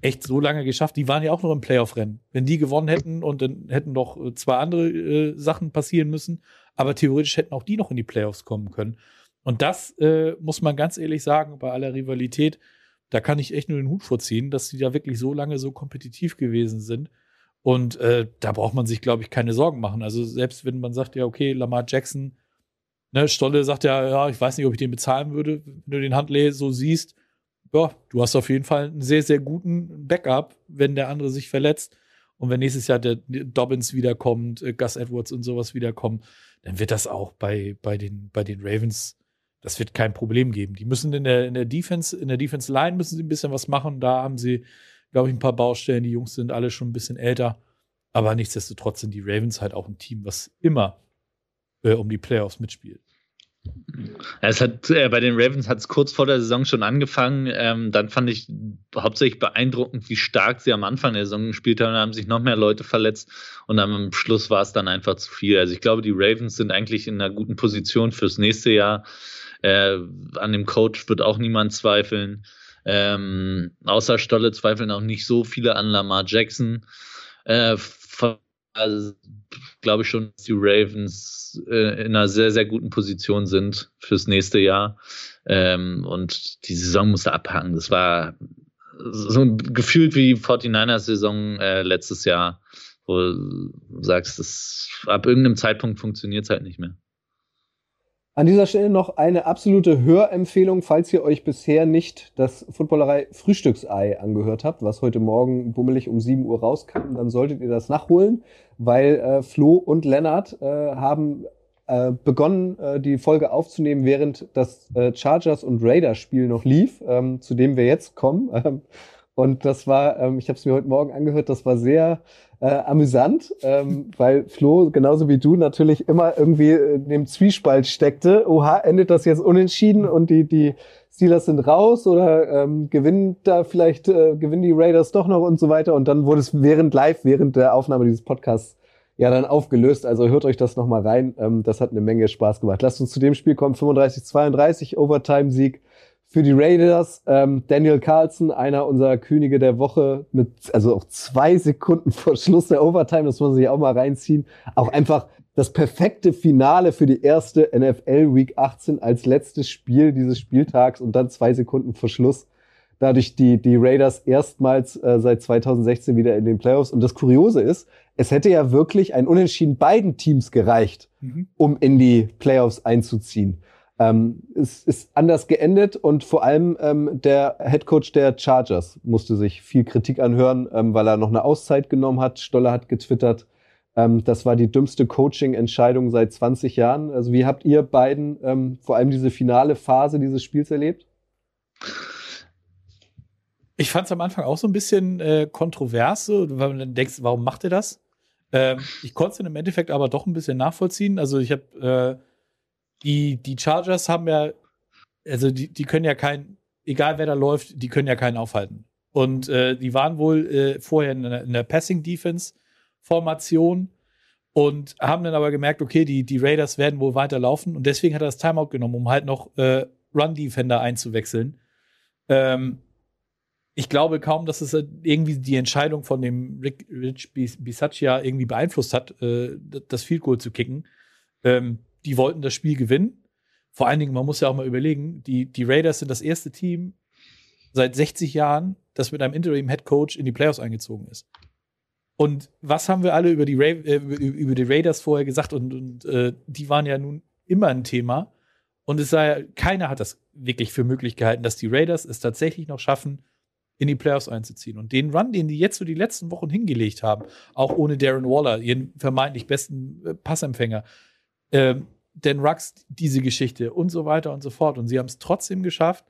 echt so lange geschafft. Die waren ja auch noch im Playoff-Rennen. Wenn die gewonnen hätten und dann hätten noch zwei andere äh, Sachen passieren müssen, aber theoretisch hätten auch die noch in die Playoffs kommen können. Und das äh, muss man ganz ehrlich sagen, bei aller Rivalität, da kann ich echt nur den Hut vorziehen, dass die da wirklich so lange so kompetitiv gewesen sind. Und äh, da braucht man sich, glaube ich, keine Sorgen machen. Also selbst wenn man sagt, ja, okay, Lamar Jackson, ne, Stolle sagt ja, ja, ich weiß nicht, ob ich den bezahlen würde, wenn du den Handley so siehst. Ja, du hast auf jeden Fall einen sehr, sehr guten Backup, wenn der andere sich verletzt. Und wenn nächstes Jahr der Dobbins wiederkommt, äh, Gus Edwards und sowas wiederkommen, dann wird das auch bei, bei, den, bei den Ravens das wird kein Problem geben. Die müssen in der, in der Defense, in der Defense Line müssen sie ein bisschen was machen. Da haben sie, glaube ich, ein paar Baustellen. Die Jungs sind alle schon ein bisschen älter. Aber nichtsdestotrotz sind die Ravens halt auch ein Team, was immer äh, um die Playoffs mitspielt. Es hat, äh, bei den Ravens hat es kurz vor der Saison schon angefangen. Ähm, dann fand ich hauptsächlich beeindruckend, wie stark sie am Anfang der Saison gespielt haben. Da haben sich noch mehr Leute verletzt und am Schluss war es dann einfach zu viel. Also ich glaube, die Ravens sind eigentlich in einer guten Position fürs nächste Jahr. Äh, an dem Coach wird auch niemand zweifeln. Ähm, außer Stolle zweifeln auch nicht so viele an Lamar Jackson. Äh, also, glaube ich schon, dass die Ravens äh, in einer sehr, sehr guten Position sind fürs nächste Jahr. Ähm, und die Saison musste abhaken. Das war so gefühlt wie 49ers-Saison äh, letztes Jahr, wo du sagst, das, ab irgendeinem Zeitpunkt funktioniert es halt nicht mehr. An dieser Stelle noch eine absolute Hörempfehlung, falls ihr euch bisher nicht das Footballerei Frühstücksei angehört habt, was heute Morgen bummelig um 7 Uhr rauskam, dann solltet ihr das nachholen, weil äh, Flo und Lennart äh, haben äh, begonnen, äh, die Folge aufzunehmen, während das äh, Chargers und Raiders Spiel noch lief, ähm, zu dem wir jetzt kommen. Ähm, und das war, ähm, ich habe es mir heute Morgen angehört, das war sehr äh, amüsant, ähm, weil Flo genauso wie du natürlich immer irgendwie in dem Zwiespalt steckte. Oha, endet das jetzt unentschieden und die, die Steelers sind raus oder ähm, gewinnen da vielleicht, äh, gewinnen die Raiders doch noch und so weiter. Und dann wurde es während live, während der Aufnahme dieses Podcasts ja dann aufgelöst. Also hört euch das nochmal rein. Ähm, das hat eine Menge Spaß gemacht. Lasst uns zu dem Spiel kommen. 35-32, Overtime-Sieg für die Raiders. Ähm, Daniel Carlson, einer unserer Könige der Woche, mit also auch zwei Sekunden vor Schluss der Overtime, das muss man sich auch mal reinziehen. Auch einfach das perfekte Finale für die erste NFL Week 18 als letztes Spiel dieses Spieltags und dann zwei Sekunden vor Schluss. Dadurch die, die Raiders erstmals äh, seit 2016 wieder in den Playoffs. Und das Kuriose ist, es hätte ja wirklich ein Unentschieden beiden Teams gereicht, mhm. um in die Playoffs einzuziehen. Ähm, es ist anders geendet und vor allem ähm, der Head Coach der Chargers musste sich viel Kritik anhören, ähm, weil er noch eine Auszeit genommen hat. Stoller hat getwittert, ähm, das war die dümmste Coaching-Entscheidung seit 20 Jahren. Also wie habt ihr beiden ähm, vor allem diese finale Phase dieses Spiels erlebt? Ich fand es am Anfang auch so ein bisschen äh, kontrovers, so, weil man dann denkst, warum macht er das? Ähm, ich konnte es im Endeffekt aber doch ein bisschen nachvollziehen. Also ich habe äh, die, die Chargers haben ja, also die, die können ja kein, egal wer da läuft, die können ja keinen aufhalten. Und äh, die waren wohl äh, vorher in der, in der Passing-Defense-Formation und haben dann aber gemerkt, okay, die, die Raiders werden wohl weiterlaufen und deswegen hat er das Timeout genommen, um halt noch äh, Run-Defender einzuwechseln. Ähm, ich glaube kaum, dass es irgendwie die Entscheidung von dem Rick, Rich Bisaccia irgendwie beeinflusst hat, äh, das Field Goal zu kicken. Ähm, die wollten das Spiel gewinnen. Vor allen Dingen, man muss ja auch mal überlegen, die, die Raiders sind das erste Team seit 60 Jahren, das mit einem Interim Head Coach in die Playoffs eingezogen ist. Und was haben wir alle über die, Ra äh, über die Raiders vorher gesagt? Und, und äh, die waren ja nun immer ein Thema. Und es sei, keiner hat das wirklich für möglich gehalten, dass die Raiders es tatsächlich noch schaffen, in die Playoffs einzuziehen. Und den Run, den die jetzt so die letzten Wochen hingelegt haben, auch ohne Darren Waller, ihren vermeintlich besten äh, Passempfänger, äh, Dan Rux, diese Geschichte und so weiter und so fort. Und sie haben es trotzdem geschafft,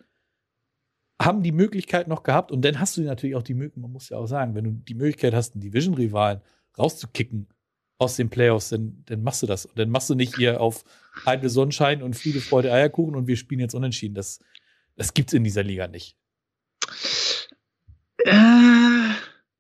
haben die Möglichkeit noch gehabt. Und dann hast du natürlich auch die Möglichkeit, man muss ja auch sagen, wenn du die Möglichkeit hast, einen Division-Rivalen rauszukicken aus den Playoffs, dann, dann machst du das. Und dann machst du nicht hier auf halbe Sonnenschein und Friede, Freude, Eierkuchen und wir spielen jetzt unentschieden. Das, das es in dieser Liga nicht. Äh,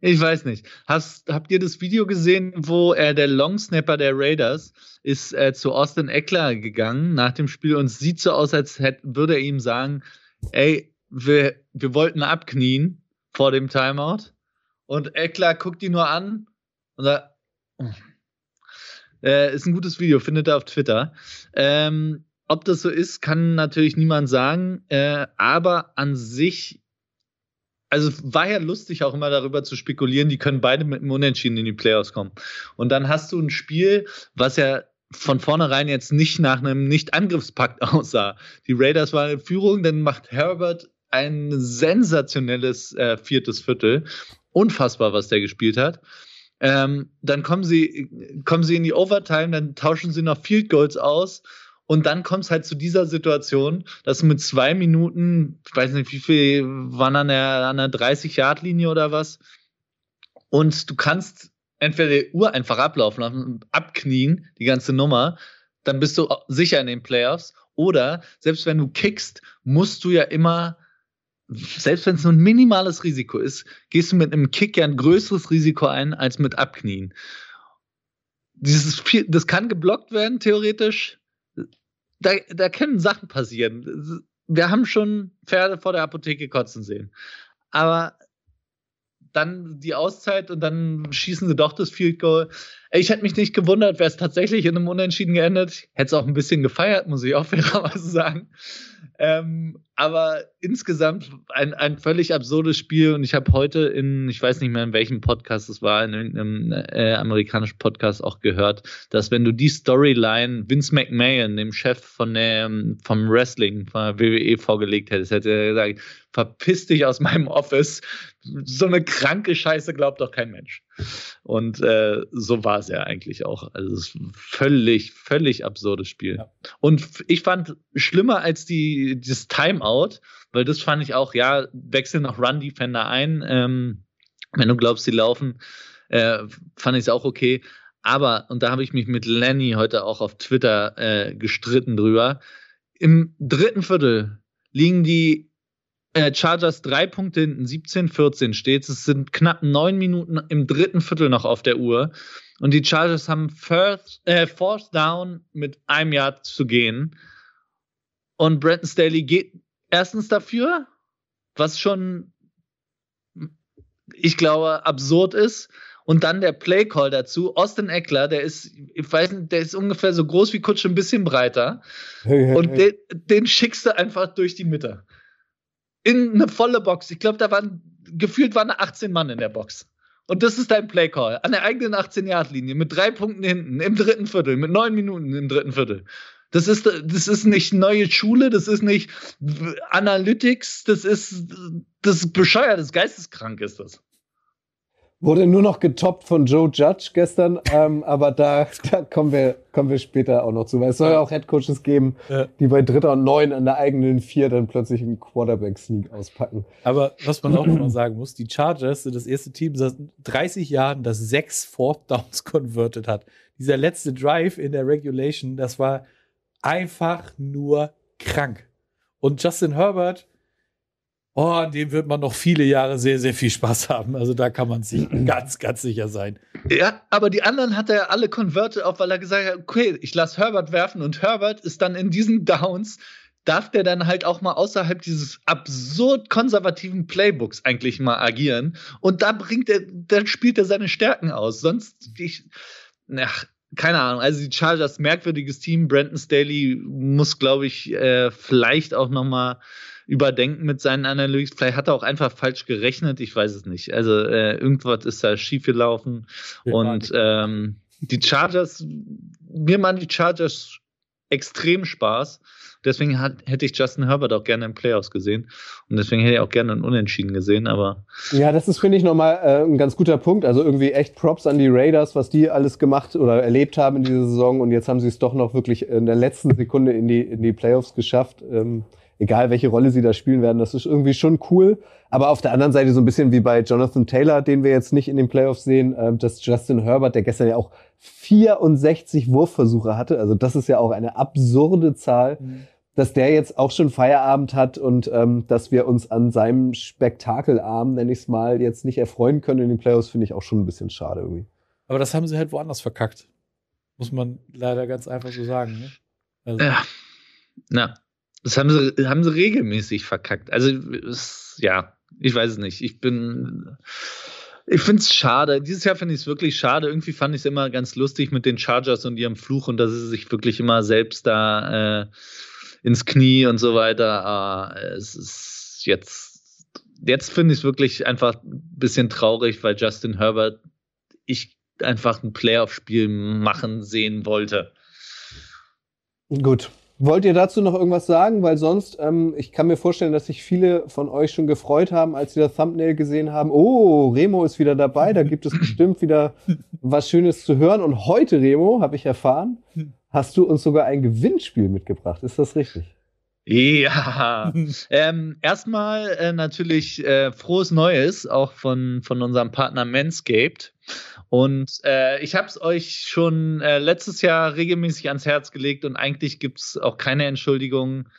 ich weiß nicht. Hast, habt ihr das Video gesehen, wo äh, der Longsnapper der Raiders ist äh, zu Austin Eckler gegangen nach dem Spiel und sieht so aus, als hätte, würde er ihm sagen, ey, wir, wir wollten abknien vor dem Timeout. Und Eckler guckt ihn nur an und sagt, äh, ist ein gutes Video, findet er auf Twitter. Ähm, ob das so ist, kann natürlich niemand sagen, äh, aber an sich also war ja lustig auch immer darüber zu spekulieren, die können beide mit einem Unentschieden in die Playoffs kommen. Und dann hast du ein Spiel, was ja von vornherein jetzt nicht nach einem Nicht-Angriffspakt aussah. Die Raiders waren in Führung, dann macht Herbert ein sensationelles äh, viertes Viertel. Unfassbar, was der gespielt hat. Ähm, dann kommen sie, kommen sie in die Overtime, dann tauschen sie noch Field Goals aus und dann kommt es halt zu dieser Situation, dass du mit zwei Minuten, ich weiß nicht, wie viel waren an der, an der 30-Yard-Linie oder was, und du kannst entweder die Uhr einfach ablaufen abknien, die ganze Nummer, dann bist du sicher in den Playoffs. Oder selbst wenn du kickst, musst du ja immer, selbst wenn es nur ein minimales Risiko ist, gehst du mit einem Kick ja ein größeres Risiko ein als mit Abknien. Dieses, das kann geblockt werden, theoretisch da, da können Sachen passieren. Wir haben schon Pferde vor der Apotheke kotzen sehen. Aber dann die Auszeit und dann schießen sie doch das Field Goal. Ich hätte mich nicht gewundert, wäre es tatsächlich in einem Unentschieden geendet. Hätte es auch ein bisschen gefeiert, muss ich auch fairerweise sagen. Ähm, aber insgesamt ein, ein völlig absurdes Spiel und ich habe heute in, ich weiß nicht mehr in welchem Podcast es war, in irgendeinem äh, amerikanischen Podcast auch gehört, dass wenn du die Storyline Vince McMahon, dem Chef von der, vom Wrestling, von der WWE vorgelegt hättest, hätte er gesagt, verpiss dich aus meinem Office. So eine kranke Scheiße glaubt doch kein Mensch. Und äh, so war es ja eigentlich auch. Also es ist völlig, völlig absurdes Spiel. Ja. Und ich fand schlimmer als die, das Timeout, weil das fand ich auch, ja, wechseln noch Run-Defender ein. Ähm, wenn du glaubst, sie laufen, äh, fand ich es auch okay. Aber, und da habe ich mich mit Lenny heute auch auf Twitter äh, gestritten drüber, im dritten Viertel liegen die Chargers drei Punkte hinten, 17, 14 steht. Es sind knapp neun Minuten im dritten Viertel noch auf der Uhr. Und die Chargers haben first, äh, Fourth Down mit einem Jahr zu gehen. Und Brandon Staley geht erstens dafür, was schon, ich glaube, absurd ist. Und dann der Play Call dazu. Austin Eckler, der ist, ich weiß nicht, der ist ungefähr so groß wie Kutsche, ein bisschen breiter. Und. Den, den schickst du einfach durch die Mitte in eine volle Box. Ich glaube, da waren gefühlt waren 18 Mann in der Box. Und das ist dein Playcall. An der eigenen 18-Yard-Linie mit drei Punkten hinten im dritten Viertel, mit neun Minuten im dritten Viertel. Das ist, das ist nicht neue Schule, das ist nicht Analytics, das ist, das ist bescheuert, das ist geisteskrank ist das. Wurde nur noch getoppt von Joe Judge gestern, ähm, aber da, da kommen, wir, kommen wir später auch noch zu. Weil es soll ja auch Headcoaches geben, ja. die bei Dritter und Neun an der eigenen Vier dann plötzlich einen Quarterback-Sneak auspacken. Aber was man auch noch mal sagen muss, die Chargers sind das erste Team seit 30 Jahren, das sechs Fourth Downs converted hat. Dieser letzte Drive in der Regulation, das war einfach nur krank. Und Justin Herbert Oh, an dem wird man noch viele Jahre sehr, sehr viel Spaß haben. Also da kann man sich ganz, ganz sicher sein. Ja, aber die anderen hat er alle converted auf, weil er gesagt hat, okay, ich lasse Herbert werfen und Herbert ist dann in diesen Downs, darf der dann halt auch mal außerhalb dieses absurd konservativen Playbooks eigentlich mal agieren. Und da bringt er, dann spielt er seine Stärken aus. Sonst, ich, ach, keine Ahnung, also die Chargers, merkwürdiges Team. Brandon Staley muss, glaube ich, äh, vielleicht auch noch mal überdenken mit seinen Analysen. Vielleicht hat er auch einfach falsch gerechnet, ich weiß es nicht. Also äh, irgendwas ist da schiefgelaufen. Ja, und ähm, die Chargers, mir machen die Chargers extrem Spaß. Deswegen hat, hätte ich Justin Herbert auch gerne in Playoffs gesehen. Und deswegen hätte ich auch gerne einen Unentschieden gesehen, aber. Ja, das ist, finde ich, nochmal äh, ein ganz guter Punkt. Also irgendwie echt Props an die Raiders, was die alles gemacht oder erlebt haben in dieser Saison. Und jetzt haben sie es doch noch wirklich in der letzten Sekunde in die, in die Playoffs geschafft. Ähm, egal welche Rolle sie da spielen werden, das ist irgendwie schon cool. Aber auf der anderen Seite so ein bisschen wie bei Jonathan Taylor, den wir jetzt nicht in den Playoffs sehen, äh, dass Justin Herbert, der gestern ja auch 64 Wurfversuche hatte, also das ist ja auch eine absurde Zahl, mhm. dass der jetzt auch schon Feierabend hat und ähm, dass wir uns an seinem Spektakelarm, nenne ich es mal, jetzt nicht erfreuen können in den Playoffs, finde ich auch schon ein bisschen schade irgendwie. Aber das haben sie halt woanders verkackt. Muss man leider ganz einfach so sagen. Ne? Also. Ja. Na, das haben sie, haben sie regelmäßig verkackt. Also, es, ja, ich weiß es nicht. Ich bin. Ich finde es schade. Dieses Jahr finde ich es wirklich schade. Irgendwie fand ich es immer ganz lustig mit den Chargers und ihrem Fluch und dass sie sich wirklich immer selbst da äh, ins Knie und so weiter. Äh, es ist jetzt, jetzt finde ich es wirklich einfach ein bisschen traurig, weil Justin Herbert ich einfach ein Playoff-Spiel machen sehen wollte. Gut, Wollt ihr dazu noch irgendwas sagen? Weil sonst, ähm, ich kann mir vorstellen, dass sich viele von euch schon gefreut haben, als sie das Thumbnail gesehen haben. Oh, Remo ist wieder dabei, da gibt es bestimmt wieder was Schönes zu hören. Und heute, Remo, habe ich erfahren, hast du uns sogar ein Gewinnspiel mitgebracht. Ist das richtig? Ja, ähm, erstmal äh, natürlich äh, frohes Neues, auch von, von unserem Partner Manscaped. Und äh, ich habe es euch schon äh, letztes Jahr regelmäßig ans Herz gelegt und eigentlich gibt es auch keine Entschuldigung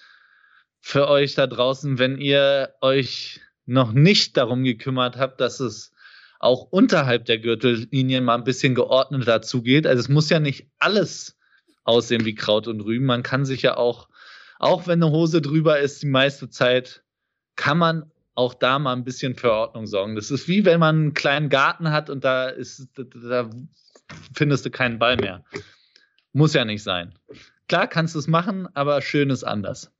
für euch da draußen, wenn ihr euch noch nicht darum gekümmert habt, dass es auch unterhalb der Gürtellinie mal ein bisschen geordneter zugeht. Also es muss ja nicht alles aussehen wie Kraut und Rüben. Man kann sich ja auch auch wenn eine Hose drüber ist, die meiste Zeit kann man auch da mal ein bisschen für Ordnung sorgen. Das ist wie wenn man einen kleinen Garten hat und da ist, da findest du keinen Ball mehr. Muss ja nicht sein. Klar kannst du es machen, aber schön ist anders.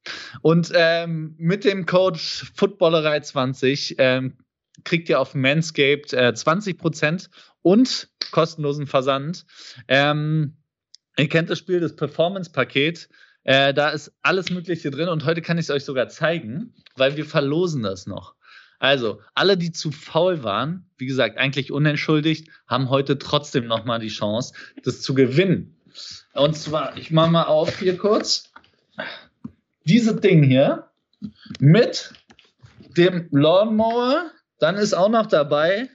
Und ähm, mit dem Code Footballerei20 ähm, kriegt ihr auf Manscaped äh, 20% und kostenlosen Versand. Ähm, ihr kennt das Spiel, das Performance-Paket. Äh, da ist alles Mögliche drin und heute kann ich es euch sogar zeigen, weil wir verlosen das noch. Also, alle, die zu faul waren, wie gesagt, eigentlich unentschuldigt, haben heute trotzdem nochmal die Chance, das zu gewinnen. Und zwar, ich mache mal auf hier kurz. Dieses Ding hier mit dem Lawnmower. Dann ist auch noch dabei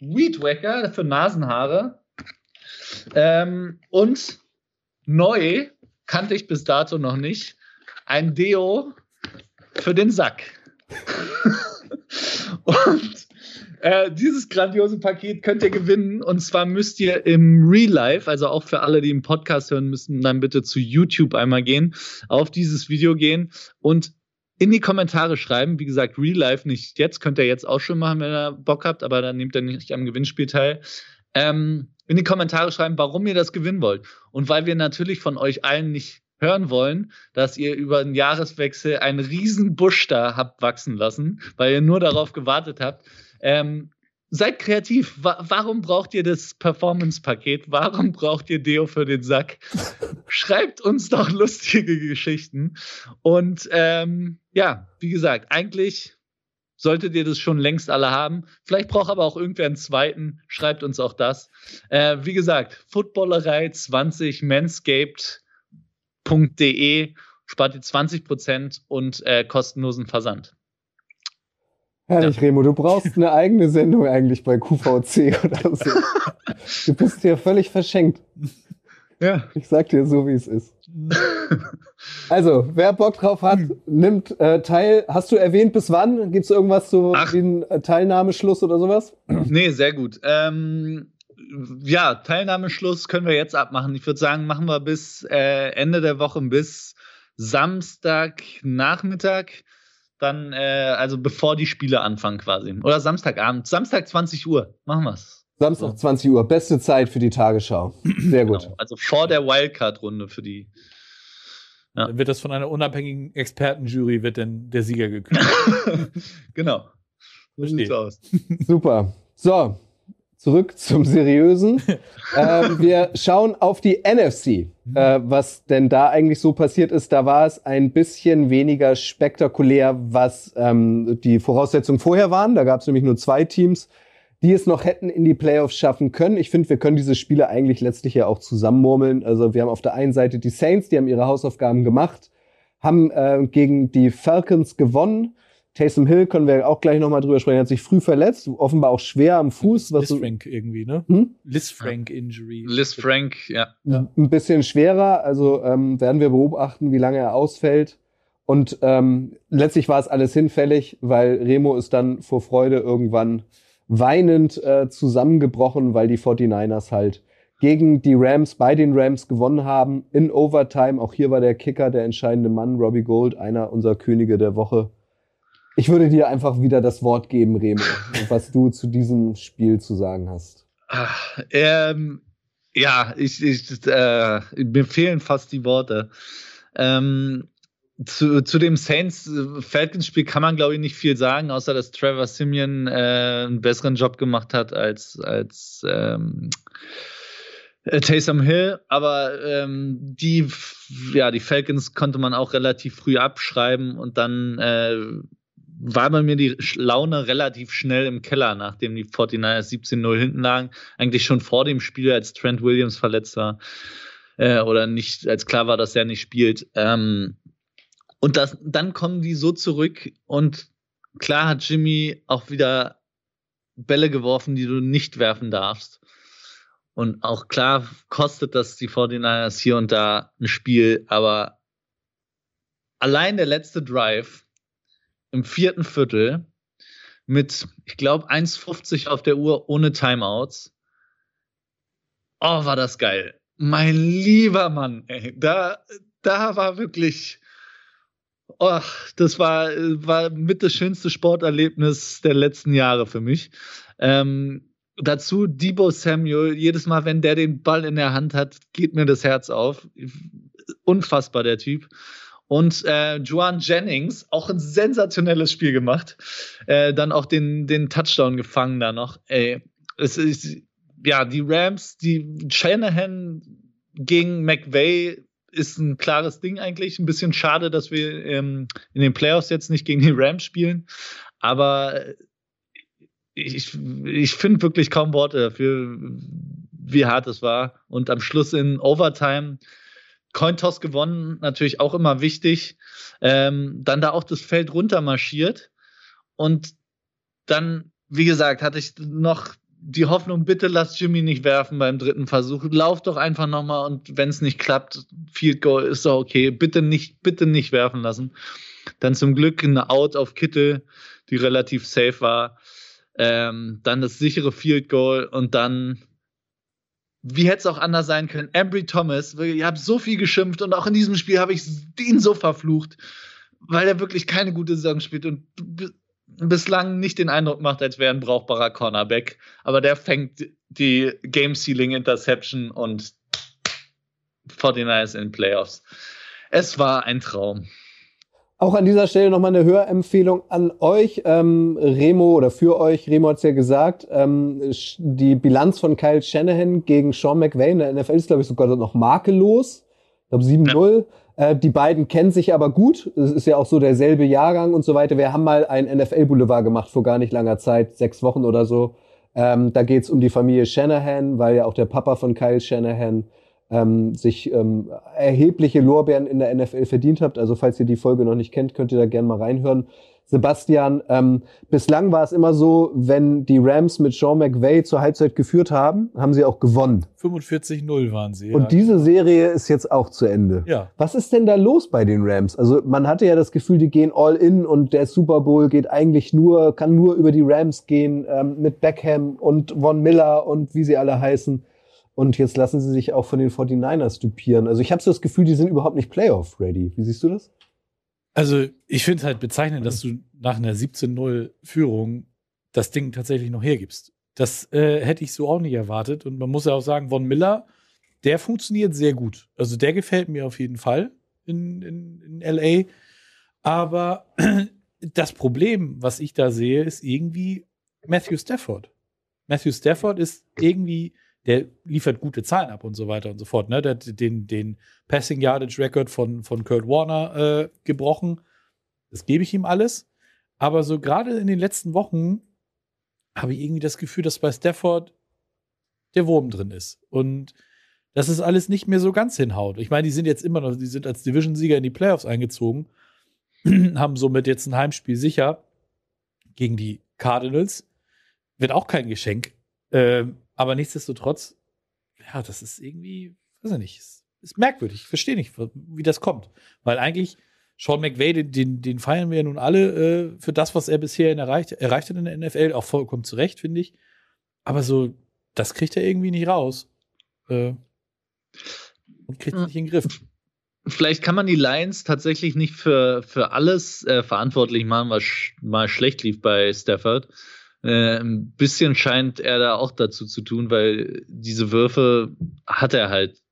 Weed Wacker für Nasenhaare. Ähm, und neu kannte ich bis dato noch nicht. Ein Deo für den Sack. und äh, dieses grandiose Paket könnt ihr gewinnen. Und zwar müsst ihr im Real Life, also auch für alle, die im Podcast hören müssen, dann bitte zu YouTube einmal gehen, auf dieses Video gehen und in die Kommentare schreiben. Wie gesagt, Real Life nicht jetzt, könnt ihr jetzt auch schon machen, wenn ihr Bock habt, aber dann nehmt ihr nicht am Gewinnspiel teil. Ähm, in die Kommentare schreiben, warum ihr das gewinnen wollt. Und weil wir natürlich von euch allen nicht hören wollen, dass ihr über den Jahreswechsel einen riesen Busch da habt wachsen lassen, weil ihr nur darauf gewartet habt, ähm, seid kreativ. Wa warum braucht ihr das Performance-Paket? Warum braucht ihr Deo für den Sack? Schreibt uns doch lustige Geschichten. Und ähm, ja, wie gesagt, eigentlich solltet ihr das schon längst alle haben. Vielleicht braucht aber auch irgendwer einen zweiten. Schreibt uns auch das. Äh, wie gesagt, Footballerei 20 manscaped.de spart ihr 20% und äh, kostenlosen Versand. Herrlich, ja. Remo, du brauchst eine eigene Sendung eigentlich bei QVC oder so. du bist hier völlig verschenkt. Ja. Ich sag dir so, wie es ist. Also, wer Bock drauf hat, hm. nimmt äh, teil. Hast du erwähnt, bis wann? Gibt es irgendwas Ach. wie einen äh, Teilnahmeschluss oder sowas? Nee, sehr gut. Ähm, ja, Teilnahmeschluss können wir jetzt abmachen. Ich würde sagen, machen wir bis äh, Ende der Woche, bis Samstagnachmittag. Dann, äh, also bevor die Spiele anfangen quasi. Oder Samstagabend. Samstag 20 Uhr. Machen wir's. Samstag 20 Uhr, beste Zeit für die Tagesschau. Sehr gut. Genau, also vor der Wildcard-Runde für die. Ja. Dann wird das von einer unabhängigen Expertenjury, wird denn der Sieger gekürt. genau. So sieht's aus. Super. So, zurück zum Seriösen. ähm, wir schauen auf die NFC. Mhm. Äh, was denn da eigentlich so passiert ist, da war es ein bisschen weniger spektakulär, was ähm, die Voraussetzungen vorher waren. Da gab es nämlich nur zwei Teams, die es noch hätten in die Playoffs schaffen können. Ich finde, wir können diese Spiele eigentlich letztlich ja auch zusammenmurmeln. Also wir haben auf der einen Seite die Saints, die haben ihre Hausaufgaben gemacht, haben äh, gegen die Falcons gewonnen. Taysom Hill können wir auch gleich nochmal drüber sprechen. Er hat sich früh verletzt, offenbar auch schwer am Fuß. Was Liz Frank irgendwie, ne? Hm? Liz Frank Injury. Liz Frank, ja. Ein bisschen schwerer, also ähm, werden wir beobachten, wie lange er ausfällt. Und ähm, letztlich war es alles hinfällig, weil Remo ist dann vor Freude irgendwann weinend äh, zusammengebrochen, weil die 49ers halt gegen die Rams bei den Rams gewonnen haben in Overtime. Auch hier war der Kicker der entscheidende Mann, Robbie Gold, einer unserer Könige der Woche. Ich würde dir einfach wieder das Wort geben, Remo, was du zu diesem Spiel zu sagen hast. Ach, ähm, ja, ich, ich, äh, mir fehlen fast die Worte. Ähm, zu, zu dem Saints-Falcons-Spiel äh, kann man, glaube ich, nicht viel sagen, außer dass Trevor Simeon äh, einen besseren Job gemacht hat als, als ähm, äh, Taysom Hill. Aber ähm, die, ja, die Falcons konnte man auch relativ früh abschreiben und dann äh, war bei mir die Laune relativ schnell im Keller, nachdem die 49ers 17-0 hinten lagen. Eigentlich schon vor dem Spiel, als Trent Williams verletzt war. Äh, oder nicht, als klar war, dass er nicht spielt. Ähm, und das, dann kommen die so zurück und klar hat Jimmy auch wieder Bälle geworfen, die du nicht werfen darfst. Und auch klar kostet das die 49ers hier und da ein Spiel, aber allein der letzte Drive im vierten Viertel mit, ich glaube, 1,50 auf der Uhr ohne Timeouts. Oh, war das geil. Mein lieber Mann, ey, da, da war wirklich, Oh, das war, war mit das schönste Sporterlebnis der letzten Jahre für mich. Ähm, dazu Debo Samuel, jedes Mal, wenn der den Ball in der Hand hat, geht mir das Herz auf. Unfassbar, der Typ. Und äh, Joan Jennings, auch ein sensationelles Spiel gemacht. Äh, dann auch den, den Touchdown gefangen da noch. Ey, es ist, ja, die Rams, die Shanahan gegen McVay ist ein klares Ding eigentlich. Ein bisschen schade, dass wir ähm, in den Playoffs jetzt nicht gegen die Rams spielen. Aber ich, ich finde wirklich kaum Worte dafür, wie hart es war. Und am Schluss in Overtime Cointoss gewonnen, natürlich auch immer wichtig. Ähm, dann da auch das Feld runter marschiert. Und dann, wie gesagt, hatte ich noch die Hoffnung, bitte lass Jimmy nicht werfen beim dritten Versuch. Lauf doch einfach nochmal und wenn es nicht klappt, Field Goal ist doch okay. Bitte nicht, bitte nicht werfen lassen. Dann zum Glück eine Out auf Kittel, die relativ safe war. Ähm, dann das sichere Field Goal und dann, wie hätte es auch anders sein können? Embry Thomas, ihr habt so viel geschimpft und auch in diesem Spiel habe ich ihn so verflucht, weil er wirklich keine gute Saison spielt und bislang nicht den Eindruck macht, als wäre ein brauchbarer Cornerback. Aber der fängt die Game-Sealing-Interception und 49ers in Playoffs. Es war ein Traum. Auch an dieser Stelle nochmal eine Hörempfehlung an euch. Ähm, Remo oder für euch, Remo hat's ja gesagt, ähm, die Bilanz von Kyle Shanahan gegen Sean McVay in der NFL ist, glaube ich, sogar noch makellos. Ich glaube 7-0. Ja. Äh, die beiden kennen sich aber gut. Es ist ja auch so derselbe Jahrgang und so weiter. Wir haben mal ein NFL-Boulevard gemacht vor gar nicht langer Zeit, sechs Wochen oder so. Ähm, da geht's um die Familie Shanahan, weil ja auch der Papa von Kyle Shanahan ähm, sich ähm, erhebliche Lorbeeren in der NFL verdient habt. Also falls ihr die Folge noch nicht kennt, könnt ihr da gerne mal reinhören. Sebastian, ähm, bislang war es immer so, wenn die Rams mit Sean McVay zur Halbzeit geführt haben, haben sie auch gewonnen. 45-0 waren sie. Ja. Und diese Serie ist jetzt auch zu Ende. Ja. Was ist denn da los bei den Rams? Also man hatte ja das Gefühl, die gehen all in und der Super Bowl geht eigentlich nur, kann nur über die Rams gehen, ähm, mit Beckham und Von Miller und wie sie alle heißen. Und jetzt lassen sie sich auch von den 49ers dupieren. Also ich habe so das Gefühl, die sind überhaupt nicht Playoff-ready. Wie siehst du das? Also ich finde es halt bezeichnend, dass du nach einer 17-0-Führung das Ding tatsächlich noch hergibst. Das äh, hätte ich so auch nicht erwartet. Und man muss ja auch sagen, Von Miller, der funktioniert sehr gut. Also der gefällt mir auf jeden Fall in, in, in LA. Aber das Problem, was ich da sehe, ist irgendwie Matthew Stafford. Matthew Stafford ist irgendwie der liefert gute Zahlen ab und so weiter und so fort. Ne? Der hat den, den Passing Yardage Record von, von Kurt Warner äh, gebrochen. Das gebe ich ihm alles. Aber so gerade in den letzten Wochen habe ich irgendwie das Gefühl, dass bei Stafford der Wurm drin ist. Und dass es alles nicht mehr so ganz hinhaut. Ich meine, die sind jetzt immer noch, die sind als Division-Sieger in die Playoffs eingezogen, haben somit jetzt ein Heimspiel sicher gegen die Cardinals. Wird auch kein Geschenk. Ähm, aber nichtsdestotrotz, ja, das ist irgendwie, weiß ich nicht, ist, ist merkwürdig. Ich verstehe nicht, wie das kommt. Weil eigentlich Sean McVay, den, den, den feiern wir ja nun alle äh, für das, was er bisher erreicht, erreicht hat in der NFL, auch vollkommen zurecht, finde ich. Aber so, das kriegt er irgendwie nicht raus. Äh, und kriegt es nicht in den Griff. Vielleicht kann man die Lions tatsächlich nicht für, für alles äh, verantwortlich machen, was sch mal schlecht lief bei Stafford. Äh, ein bisschen scheint er da auch dazu zu tun, weil diese Würfe hat er halt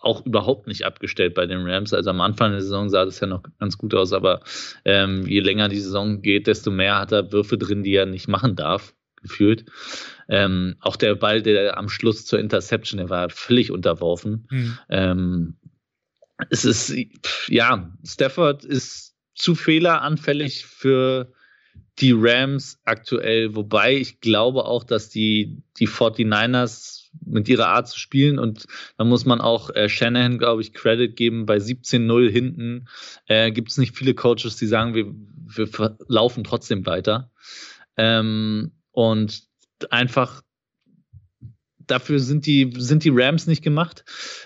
auch überhaupt nicht abgestellt bei den Rams. Also am Anfang der Saison sah das ja noch ganz gut aus, aber ähm, je länger die Saison geht, desto mehr hat er Würfe drin, die er nicht machen darf, gefühlt. Ähm, auch der Ball, der am Schluss zur Interception, der war völlig unterworfen. Mhm. Ähm, es ist, ja, Stafford ist zu fehleranfällig für die Rams aktuell, wobei ich glaube auch, dass die, die 49ers mit ihrer Art zu spielen und da muss man auch äh, Shanahan, glaube ich, Credit geben. Bei 17-0 hinten äh, gibt es nicht viele Coaches, die sagen, wir, wir laufen trotzdem weiter. Ähm, und einfach dafür sind die, sind die Rams nicht gemacht.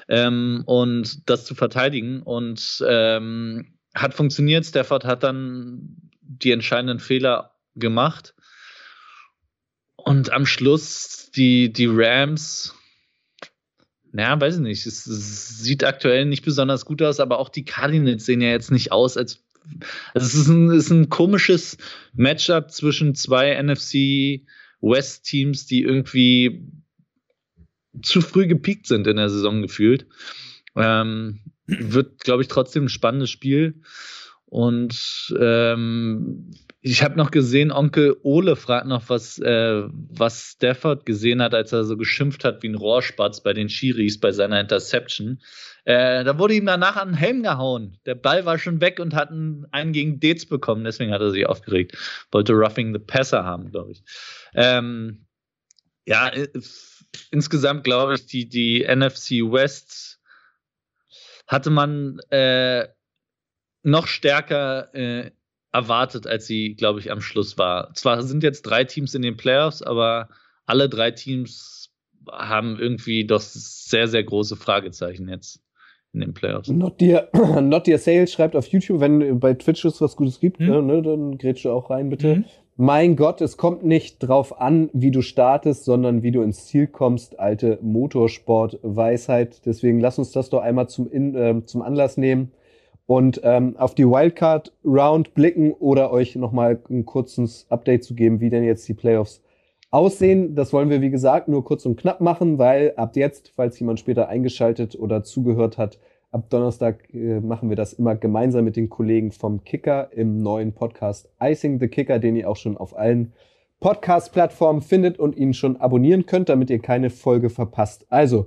Ähm, und das zu verteidigen und ähm, hat funktioniert. Stafford hat dann die entscheidenden Fehler gemacht. Und am Schluss die, die Rams, naja, weiß ich nicht, es, sieht aktuell nicht besonders gut aus, aber auch die Cardinals sehen ja jetzt nicht aus, als. Also es ist ein, ist ein komisches Matchup zwischen zwei NFC West Teams, die irgendwie zu früh gepiekt sind in der Saison gefühlt. Ähm, wird, glaube ich, trotzdem ein spannendes Spiel. Und ähm, ich habe noch gesehen, Onkel Ole fragt noch, was, äh, was Stafford gesehen hat, als er so geschimpft hat wie ein Rohrspatz bei den Schiris bei seiner Interception. Äh, da wurde ihm danach an den Helm gehauen. Der Ball war schon weg und hat einen, gegen Dez bekommen, deswegen hat er sich aufgeregt. Wollte Roughing the Passer haben, glaube ich. Ähm, ja, äh, insgesamt glaube ich, die, die NFC West hatte man äh, noch stärker äh, erwartet, als sie, glaube ich, am Schluss war. Zwar sind jetzt drei Teams in den Playoffs, aber alle drei Teams haben irgendwie doch sehr, sehr große Fragezeichen jetzt in den Playoffs. Not Dear, Not Dear Sales schreibt auf YouTube, wenn bei Twitch es was Gutes gibt, hm. ne, dann grätsch du auch rein, bitte. Hm. Mein Gott, es kommt nicht drauf an, wie du startest, sondern wie du ins Ziel kommst. Alte Motorsport-Weisheit. Deswegen lass uns das doch einmal zum, in, äh, zum Anlass nehmen und ähm, auf die Wildcard Round blicken oder euch nochmal ein kurzes Update zu geben, wie denn jetzt die Playoffs aussehen. Das wollen wir, wie gesagt, nur kurz und knapp machen, weil ab jetzt, falls jemand später eingeschaltet oder zugehört hat, Ab Donnerstag äh, machen wir das immer gemeinsam mit den Kollegen vom Kicker im neuen Podcast Icing the Kicker, den ihr auch schon auf allen Podcast-Plattformen findet und ihn schon abonnieren könnt, damit ihr keine Folge verpasst. Also,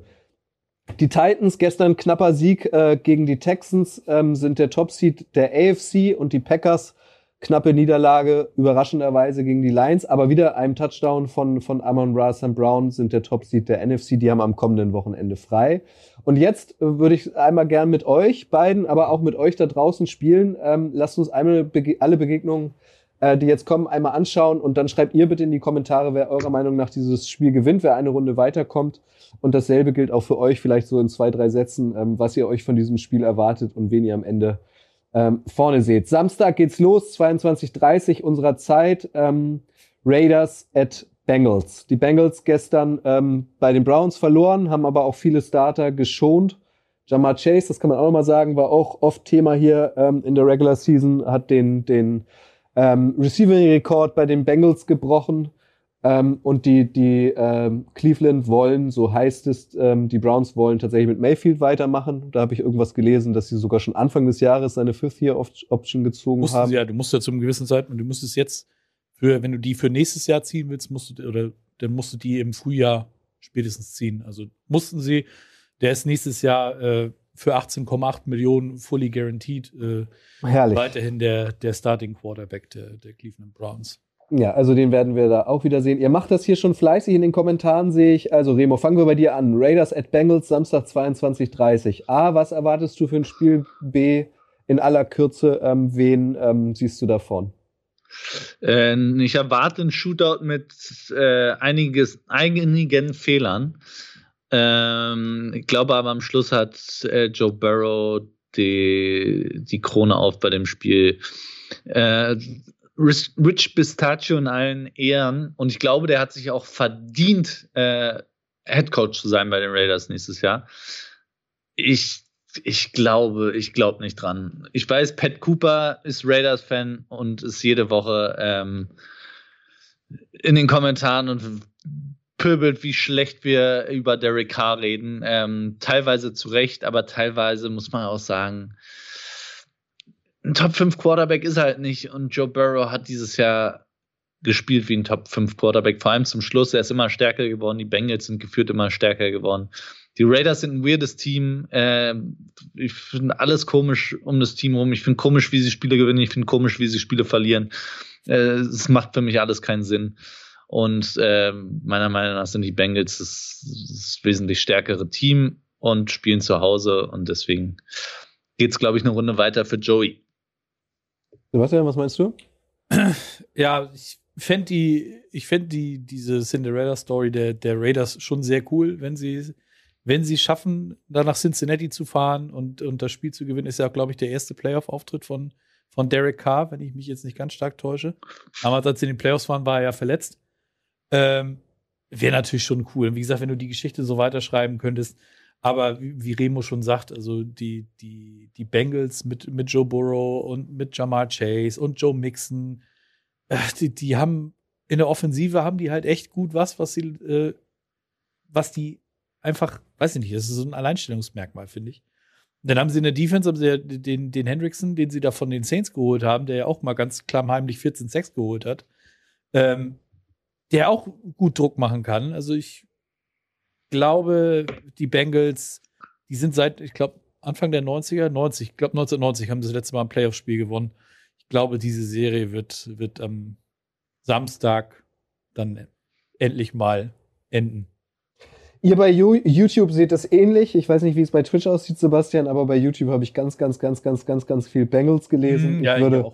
die Titans, gestern knapper Sieg äh, gegen die Texans, ähm, sind der Top-Seed der AFC und die Packers knappe Niederlage, überraschenderweise gegen die Lions, aber wieder einem Touchdown von, von Amon Ra St. Brown sind der Top-Seed der NFC, die haben am kommenden Wochenende frei. Und jetzt äh, würde ich einmal gern mit euch beiden, aber auch mit euch da draußen spielen. Ähm, lasst uns einmal bege alle Begegnungen, äh, die jetzt kommen, einmal anschauen und dann schreibt ihr bitte in die Kommentare, wer eurer Meinung nach dieses Spiel gewinnt, wer eine Runde weiterkommt. Und dasselbe gilt auch für euch, vielleicht so in zwei, drei Sätzen, ähm, was ihr euch von diesem Spiel erwartet und wen ihr am Ende ähm, vorne seht. Samstag geht's los, 22.30 unserer Zeit. Ähm, Raiders at Bengals. Die Bengals gestern ähm, bei den Browns verloren, haben aber auch viele Starter geschont. Jamar Chase, das kann man auch nochmal sagen, war auch oft Thema hier ähm, in der Regular Season, hat den, den ähm, Receiving-Rekord bei den Bengals gebrochen. Ähm, und die, die ähm, Cleveland wollen, so heißt es, ähm, die Browns wollen tatsächlich mit Mayfield weitermachen. Da habe ich irgendwas gelesen, dass sie sogar schon Anfang des Jahres seine Fifth-Year-Option gezogen mussten haben. Sie ja, du musst ja zum gewissen Zeitpunkt, du musstest jetzt, für, wenn du die für nächstes Jahr ziehen willst, musst du, oder dann musst du die im Frühjahr spätestens ziehen. Also mussten sie, der ist nächstes Jahr äh, für 18,8 Millionen fully guaranteed äh, Herrlich. weiterhin der, der Starting Quarterback der, der Cleveland Browns. Ja, also den werden wir da auch wieder sehen. Ihr macht das hier schon fleißig in den Kommentaren, sehe ich. Also Remo, fangen wir bei dir an. Raiders at Bengals, Samstag 22.30 A, was erwartest du für ein Spiel? B, in aller Kürze, ähm, wen ähm, siehst du davon? Äh, ich erwarte einen Shootout mit äh, einiges, einigen Fehlern. Ähm, ich glaube aber am Schluss hat äh, Joe Burrow die, die Krone auf bei dem Spiel. Äh, Rich Pistachio in allen Ehren. Und ich glaube, der hat sich auch verdient, äh, Head Coach zu sein bei den Raiders nächstes Jahr. Ich, ich glaube, ich glaube nicht dran. Ich weiß, Pat Cooper ist Raiders-Fan und ist jede Woche ähm, in den Kommentaren und pöbelt, wie schlecht wir über Derek Carr reden. Ähm, teilweise zu Recht, aber teilweise muss man auch sagen, ein Top 5 Quarterback ist halt nicht und Joe Burrow hat dieses Jahr gespielt wie ein Top 5 Quarterback, vor allem zum Schluss. Er ist immer stärker geworden, die Bengals sind geführt immer stärker geworden. Die Raiders sind ein weirdes Team. Äh, ich finde alles komisch um das Team rum. Ich finde komisch, wie sie Spiele gewinnen. Ich finde komisch, wie sie Spiele verlieren. Äh, es macht für mich alles keinen Sinn. Und äh, meiner Meinung nach sind die Bengals das, das wesentlich stärkere Team und spielen zu Hause. Und deswegen geht es, glaube ich, eine Runde weiter für Joey. Sebastian, was meinst du? Ja, ich fände die, ich fände die, diese Cinderella-Story der, der Raiders schon sehr cool, wenn sie, wenn sie schaffen, da nach Cincinnati zu fahren und, und das Spiel zu gewinnen, ist ja, glaube ich, der erste Playoff-Auftritt von, von Derek Carr, wenn ich mich jetzt nicht ganz stark täusche. Aber als sie in den Playoffs waren, war er ja verletzt. Ähm, Wäre natürlich schon cool. Wie gesagt, wenn du die Geschichte so weiterschreiben könntest, aber wie, Remo schon sagt, also die, die, die Bengals mit, mit Joe Burrow und mit Jamar Chase und Joe Mixon, äh, die, die haben in der Offensive haben die halt echt gut was, was sie, äh, was die einfach, weiß ich nicht, das ist so ein Alleinstellungsmerkmal, finde ich. Dann haben sie in der Defense haben sie ja den, den Hendrickson, den sie da von den Saints geholt haben, der ja auch mal ganz klammheimlich 14-6 geholt hat, ähm, der auch gut Druck machen kann. Also ich glaube, die Bengals, die sind seit, ich glaube, Anfang der 90er, 90, ich glaube 1990 haben sie das letzte Mal ein Playoff-Spiel gewonnen. Ich glaube, diese Serie wird, wird am Samstag dann endlich mal enden. Ihr bei YouTube seht das ähnlich. Ich weiß nicht, wie es bei Twitch aussieht, Sebastian, aber bei YouTube habe ich ganz, ganz, ganz, ganz, ganz, ganz viel Bengals gelesen. Mhm, ja, ich, würde,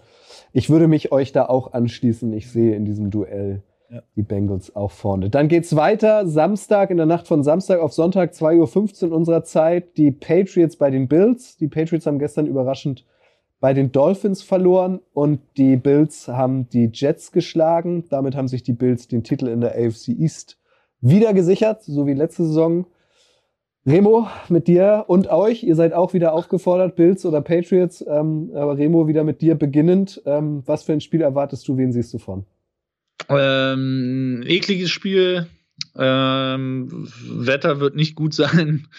ich, ich würde mich euch da auch anschließen. Ich sehe in diesem Duell Ja. die Bengals auch vorne. Dann geht's weiter. Samstag, in der Nacht von Samstag auf Sonntag, 2.15 Uhr unserer Zeit. Die Patriots bei den Bills. Die Patriots haben gestern überraschend bei den Dolphins verloren und die Bills haben die Jets geschlagen. Damit haben sich die Bills den Titel in der AFC East wieder gesichert, so wie letzte Saison. Remo, mit dir und euch, ihr seid auch wieder aufgefordert, Bills oder Patriots, ähm, aber Remo wieder mit dir beginnend. Ähm, was für ein Spiel erwartest du, wen siehst du von? Ähm, ekliges Spiel. Ähm, Wetter wird nicht gut sein.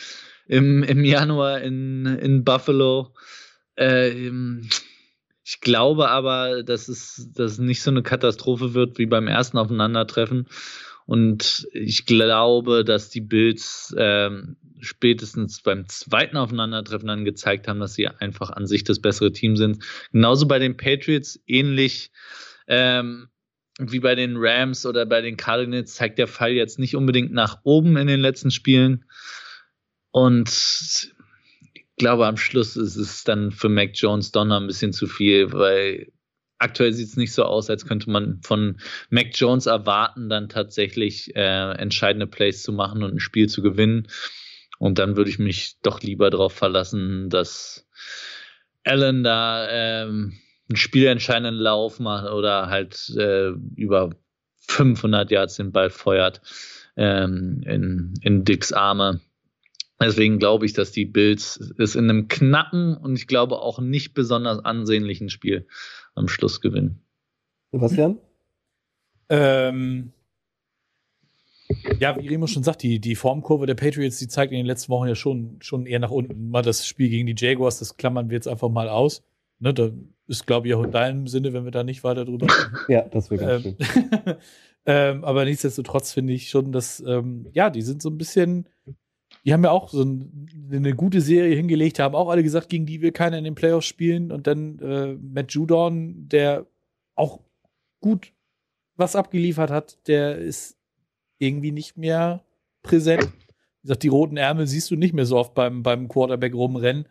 im, im Januar in, in Buffalo. Äh, ich glaube aber, dass es, dass es nicht so eine Katastrophe wird wie beim ersten Aufeinandertreffen. Und ich glaube, dass die Bills ähm, spätestens beim zweiten Aufeinandertreffen dann gezeigt haben, dass sie einfach an sich das bessere Team sind. Genauso bei den Patriots, ähnlich ähm, wie bei den Rams oder bei den Cardinals, zeigt der Fall jetzt nicht unbedingt nach oben in den letzten Spielen. Und ich glaube, am Schluss ist es dann für Mac Jones Donner ein bisschen zu viel, weil aktuell sieht es nicht so aus, als könnte man von Mac Jones erwarten, dann tatsächlich äh, entscheidende Plays zu machen und ein Spiel zu gewinnen. Und dann würde ich mich doch lieber darauf verlassen, dass Allen da ähm, einen spielentscheidenden Lauf macht oder halt äh, über 500 Yards den Ball feuert ähm, in, in Dicks Arme. Deswegen glaube ich, dass die Bills es in einem knappen und ich glaube auch nicht besonders ansehnlichen Spiel am Schluss gewinnen. Sebastian? Ähm, ja, wie Remo schon sagt, die, die Formkurve der Patriots, die zeigt in den letzten Wochen ja schon, schon eher nach unten. Mal das Spiel gegen die Jaguars, das klammern wir jetzt einfach mal aus. Ne, da ist, glaube ich, auch in deinem Sinne, wenn wir da nicht weiter drüber reden. ja, das wäre ganz ähm, schön. ähm, aber nichtsdestotrotz finde ich schon, dass, ähm, ja, die sind so ein bisschen, die haben ja auch so ein, eine gute Serie hingelegt, haben auch alle gesagt, gegen die will keiner in den Playoffs spielen. Und dann äh, Matt Judon, der auch gut was abgeliefert hat, der ist irgendwie nicht mehr präsent. Wie gesagt, die roten Ärmel siehst du nicht mehr so oft beim, beim Quarterback rumrennen.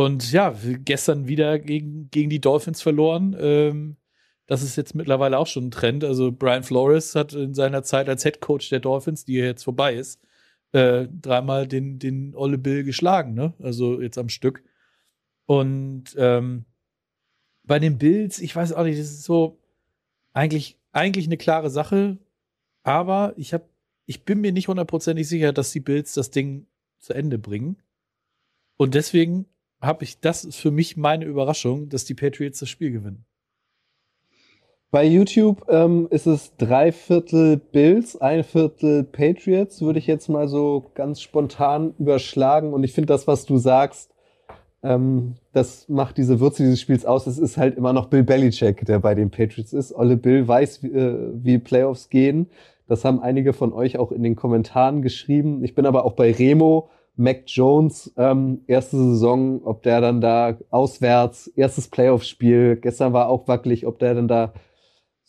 Und ja, gestern wieder gegen, gegen die Dolphins verloren. Ähm, das ist jetzt mittlerweile auch schon ein Trend. Also Brian Flores hat in seiner Zeit als Head Coach der Dolphins, die jetzt vorbei ist, äh, dreimal den, den Olle Bill geschlagen, ne? Also jetzt am Stück. Und ähm, bei den Bills, ich weiß auch nicht, das ist so eigentlich, eigentlich eine klare Sache, aber ich habe, ich bin mir nicht hundertprozentig sicher, dass die Bills das Ding zu Ende bringen. Und deswegen habe ich, das ist für mich meine Überraschung, dass die Patriots das Spiel gewinnen. Bei YouTube ähm, ist es drei Viertel Bills, ein Viertel Patriots, würde ich jetzt mal so ganz spontan überschlagen. Und ich finde das, was du sagst, ähm, das macht diese Würze dieses Spiels aus. Es ist halt immer noch Bill Belichick, der bei den Patriots ist. Olle Bill weiß, wie, äh, wie Playoffs gehen. Das haben einige von euch auch in den Kommentaren geschrieben. Ich bin aber auch bei Remo. Mac Jones, ähm, erste Saison, ob der dann da auswärts, erstes Playoff-Spiel, gestern war auch wackelig, ob der dann da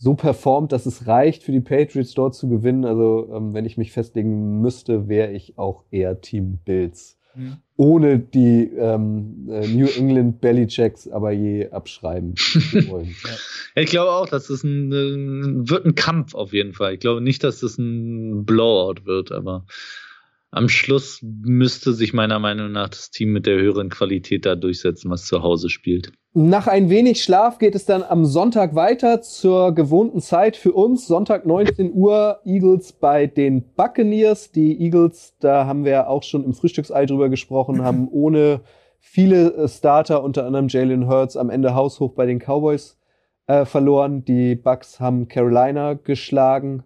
so performt, dass es reicht für die Patriots dort zu gewinnen. Also ähm, wenn ich mich festlegen müsste, wäre ich auch eher Team Bills. Mhm. Ohne die ähm, äh, New England Bellychecks aber je abschreiben wollen. ja. Ich glaube auch, dass das ein, ein, wird ein Kampf auf jeden Fall. Ich glaube nicht, dass das ein Blowout wird, aber am Schluss müsste sich meiner Meinung nach das Team mit der höheren Qualität da durchsetzen, was zu Hause spielt. Nach ein wenig Schlaf geht es dann am Sonntag weiter zur gewohnten Zeit für uns. Sonntag 19 Uhr Eagles bei den Buccaneers. Die Eagles, da haben wir auch schon im Frühstücksei drüber gesprochen, haben ohne viele äh, Starter, unter anderem Jalen Hurts, am Ende haushoch bei den Cowboys äh, verloren. Die Bucks haben Carolina geschlagen.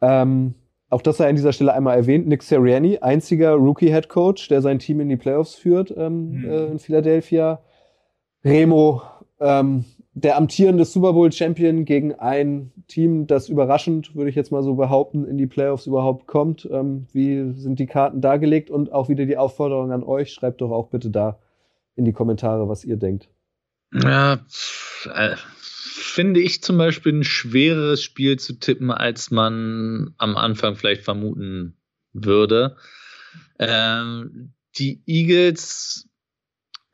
Ähm, auch das sei an dieser Stelle einmal erwähnt. Nick Sirianni, einziger Rookie-Head Coach, der sein Team in die Playoffs führt ähm, mhm. äh, in Philadelphia. Remo, ähm, der amtierende Super Bowl Champion gegen ein Team, das überraschend, würde ich jetzt mal so behaupten, in die Playoffs überhaupt kommt. Ähm, wie sind die Karten dargelegt? Und auch wieder die Aufforderung an euch, schreibt doch auch bitte da in die Kommentare, was ihr denkt. Ja, äh, finde ich zum Beispiel ein schwereres Spiel zu tippen, als man am Anfang vielleicht vermuten würde. Ähm, die Eagles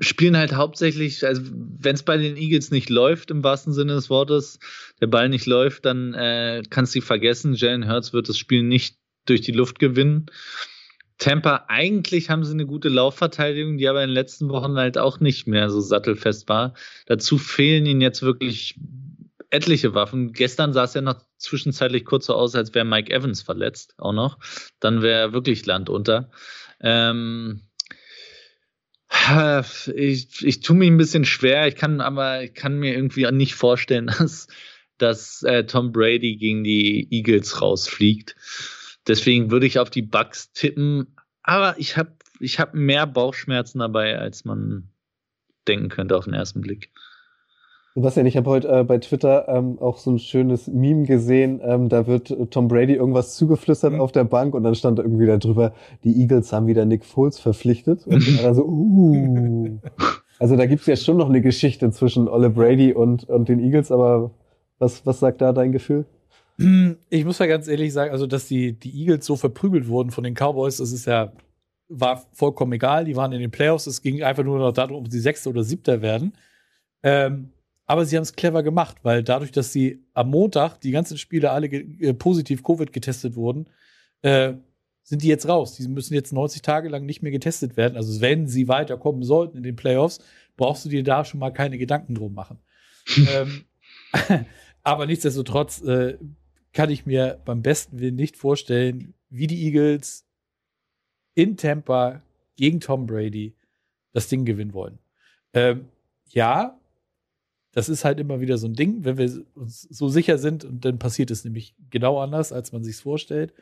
spielen halt hauptsächlich, also wenn es bei den Eagles nicht läuft, im wahrsten Sinne des Wortes, der Ball nicht läuft, dann äh, kannst du vergessen, Jalen Hurts wird das Spiel nicht durch die Luft gewinnen. Tampa, eigentlich haben sie eine gute Laufverteidigung, die aber in den letzten Wochen halt auch nicht mehr so sattelfest war. Dazu fehlen ihnen jetzt wirklich etliche Waffen. Gestern sah es ja noch zwischenzeitlich kurz so aus, als wäre Mike Evans verletzt, auch noch. Dann wäre wirklich Land unter. Ähm, ich, ich tue mich ein bisschen schwer. Ich kann aber, ich kann mir irgendwie nicht vorstellen, dass, dass äh, Tom Brady gegen die Eagles rausfliegt. Deswegen würde ich auf die Bucks tippen. Aber ich habe ich habe mehr Bauchschmerzen dabei, als man denken könnte auf den ersten Blick. Sebastian, ich habe heute äh, bei Twitter ähm, auch so ein schönes Meme gesehen. Ähm, da wird äh, Tom Brady irgendwas zugeflüstert mhm. auf der Bank und dann stand da irgendwie da drüber, die Eagles haben wieder Nick Foles verpflichtet. Und dann so, uh. Also da gibt's ja schon noch eine Geschichte zwischen Ole Brady und, und den Eagles, aber was, was sagt da dein Gefühl? Ich muss ja ganz ehrlich sagen, also dass die, die Eagles so verprügelt wurden von den Cowboys, das ist ja, war vollkommen egal. Die waren in den Playoffs, es ging einfach nur noch darum, ob sie Sechster oder Siebter werden. Ähm, aber sie haben es clever gemacht, weil dadurch, dass sie am Montag die ganzen Spieler alle äh, positiv Covid getestet wurden, äh, sind die jetzt raus. Die müssen jetzt 90 Tage lang nicht mehr getestet werden. Also wenn sie weiterkommen sollten in den Playoffs, brauchst du dir da schon mal keine Gedanken drum machen. ähm, aber nichtsdestotrotz äh, kann ich mir beim besten Willen nicht vorstellen, wie die Eagles in Tampa gegen Tom Brady das Ding gewinnen wollen. Ähm, ja, das ist halt immer wieder so ein Ding, wenn wir uns so sicher sind und dann passiert es nämlich genau anders, als man sich vorstellt.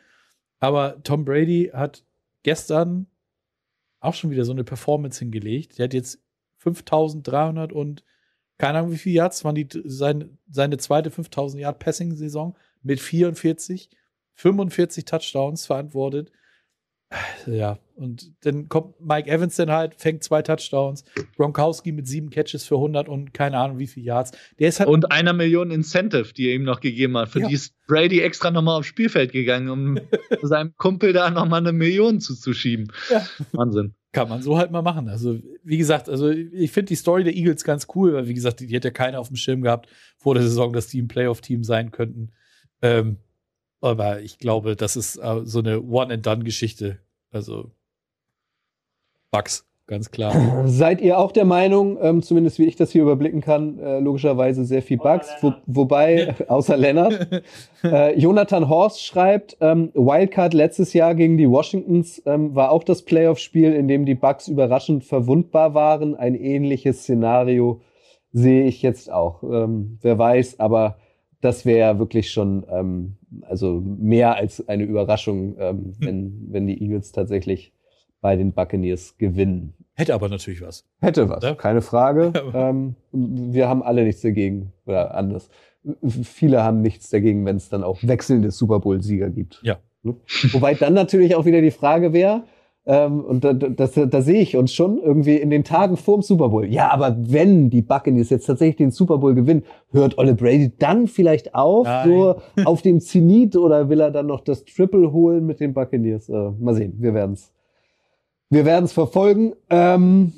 Aber Tom Brady hat gestern auch schon wieder so eine Performance hingelegt. Der hat jetzt 5300 und keine Ahnung wie viele Yards waren die seine, seine zweite 5000 Yard Passing Saison mit 44, 45 Touchdowns verantwortet. Ja, und dann kommt Mike Evans dann halt, fängt zwei Touchdowns, Gronkowski mit sieben Catches für 100 und keine Ahnung wie viele Yards. Der ist halt und einer Million Incentive, die er ihm noch gegeben hat. Für ja. die ist Brady extra nochmal aufs Spielfeld gegangen, um seinem Kumpel da nochmal eine Million zuzuschieben. Ja. Wahnsinn. Kann man so halt mal machen. Also, wie gesagt, also ich finde die Story der Eagles ganz cool, weil, wie gesagt, die, die hat ja keiner auf dem Schirm gehabt vor der Saison, dass die ein Playoff-Team sein könnten. Ähm, aber ich glaube, das ist äh, so eine One-and-Done-Geschichte. Also Bugs, ganz klar. Seid ihr auch der Meinung, ähm, zumindest wie ich das hier überblicken kann, äh, logischerweise sehr viel Bugs, wo, wobei, außer Lennart, äh, Jonathan Horst schreibt, ähm, Wildcard letztes Jahr gegen die Washingtons ähm, war auch das Playoff-Spiel, in dem die Bugs überraschend verwundbar waren. Ein ähnliches Szenario sehe ich jetzt auch. Ähm, wer weiß, aber das wäre wirklich schon ähm, also mehr als eine Überraschung, ähm, hm. wenn, wenn die Eagles tatsächlich bei den Buccaneers gewinnen. Hätte aber natürlich was. Hätte was, ja? keine Frage. ähm, wir haben alle nichts dagegen oder anders. Viele haben nichts dagegen, wenn es dann auch wechselnde Super Bowl-Sieger gibt. Ja. Wobei dann natürlich auch wieder die Frage wäre, ähm, und da, das, da sehe ich uns schon irgendwie in den Tagen vorm Super Bowl. Ja, aber wenn die Buccaneers jetzt tatsächlich den Super Bowl gewinnen, hört Ole Brady dann vielleicht auf, Nein. so auf dem Zenit oder will er dann noch das Triple holen mit den Buccaneers? Äh, mal sehen, wir werden's, wir werden's verfolgen. Ähm,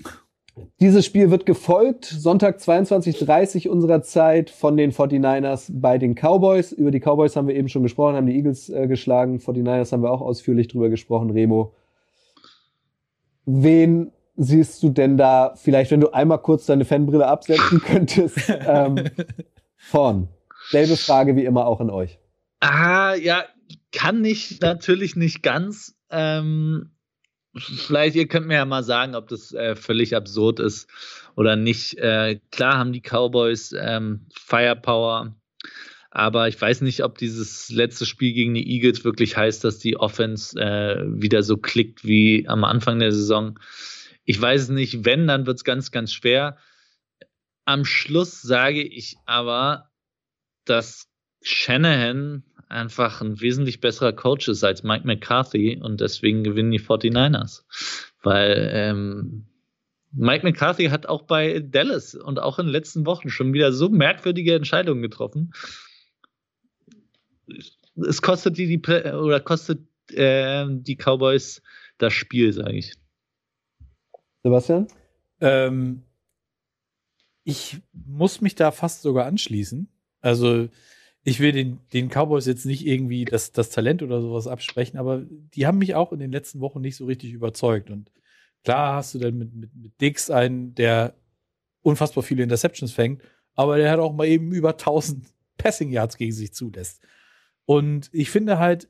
dieses Spiel wird gefolgt, Sonntag 22.30 unserer Zeit von den 49ers bei den Cowboys. Über die Cowboys haben wir eben schon gesprochen, haben die Eagles äh, geschlagen. 49ers haben wir auch ausführlich drüber gesprochen, Remo. Wen siehst du denn da, vielleicht wenn du einmal kurz deine Fanbrille absetzen könntest, ähm, vorn? Selbe Frage wie immer auch an euch. Ah, ja, kann ich natürlich nicht ganz. Ähm, vielleicht, ihr könnt mir ja mal sagen, ob das äh, völlig absurd ist oder nicht. Äh, klar haben die Cowboys ähm, Firepower, aber ich weiß nicht, ob dieses letzte Spiel gegen die Eagles wirklich heißt, dass die Offense äh, wieder so klickt wie am Anfang der Saison. Ich weiß es nicht. Wenn, dann wird es ganz, ganz schwer. Am Schluss sage ich aber, dass Shanahan einfach ein wesentlich besserer Coach ist als Mike McCarthy und deswegen gewinnen die 49ers. Weil ähm, Mike McCarthy hat auch bei Dallas und auch in den letzten Wochen schon wieder so merkwürdige Entscheidungen getroffen es kostet die, die oder kostet äh, die Cowboys das Spiel, sage ich. Sebastian? Ähm, ich muss mich da fast sogar anschließen. Also ich will den, den Cowboys jetzt nicht irgendwie das, das Talent oder sowas absprechen, aber die haben mich auch in den letzten Wochen nicht so richtig überzeugt. Und klar hast du dann mit, mit, mit Dix einen, der unfassbar viele Interceptions fängt, aber der hat auch mal eben über 1000 Passing Yards gegen sich zulässt. Und ich finde halt,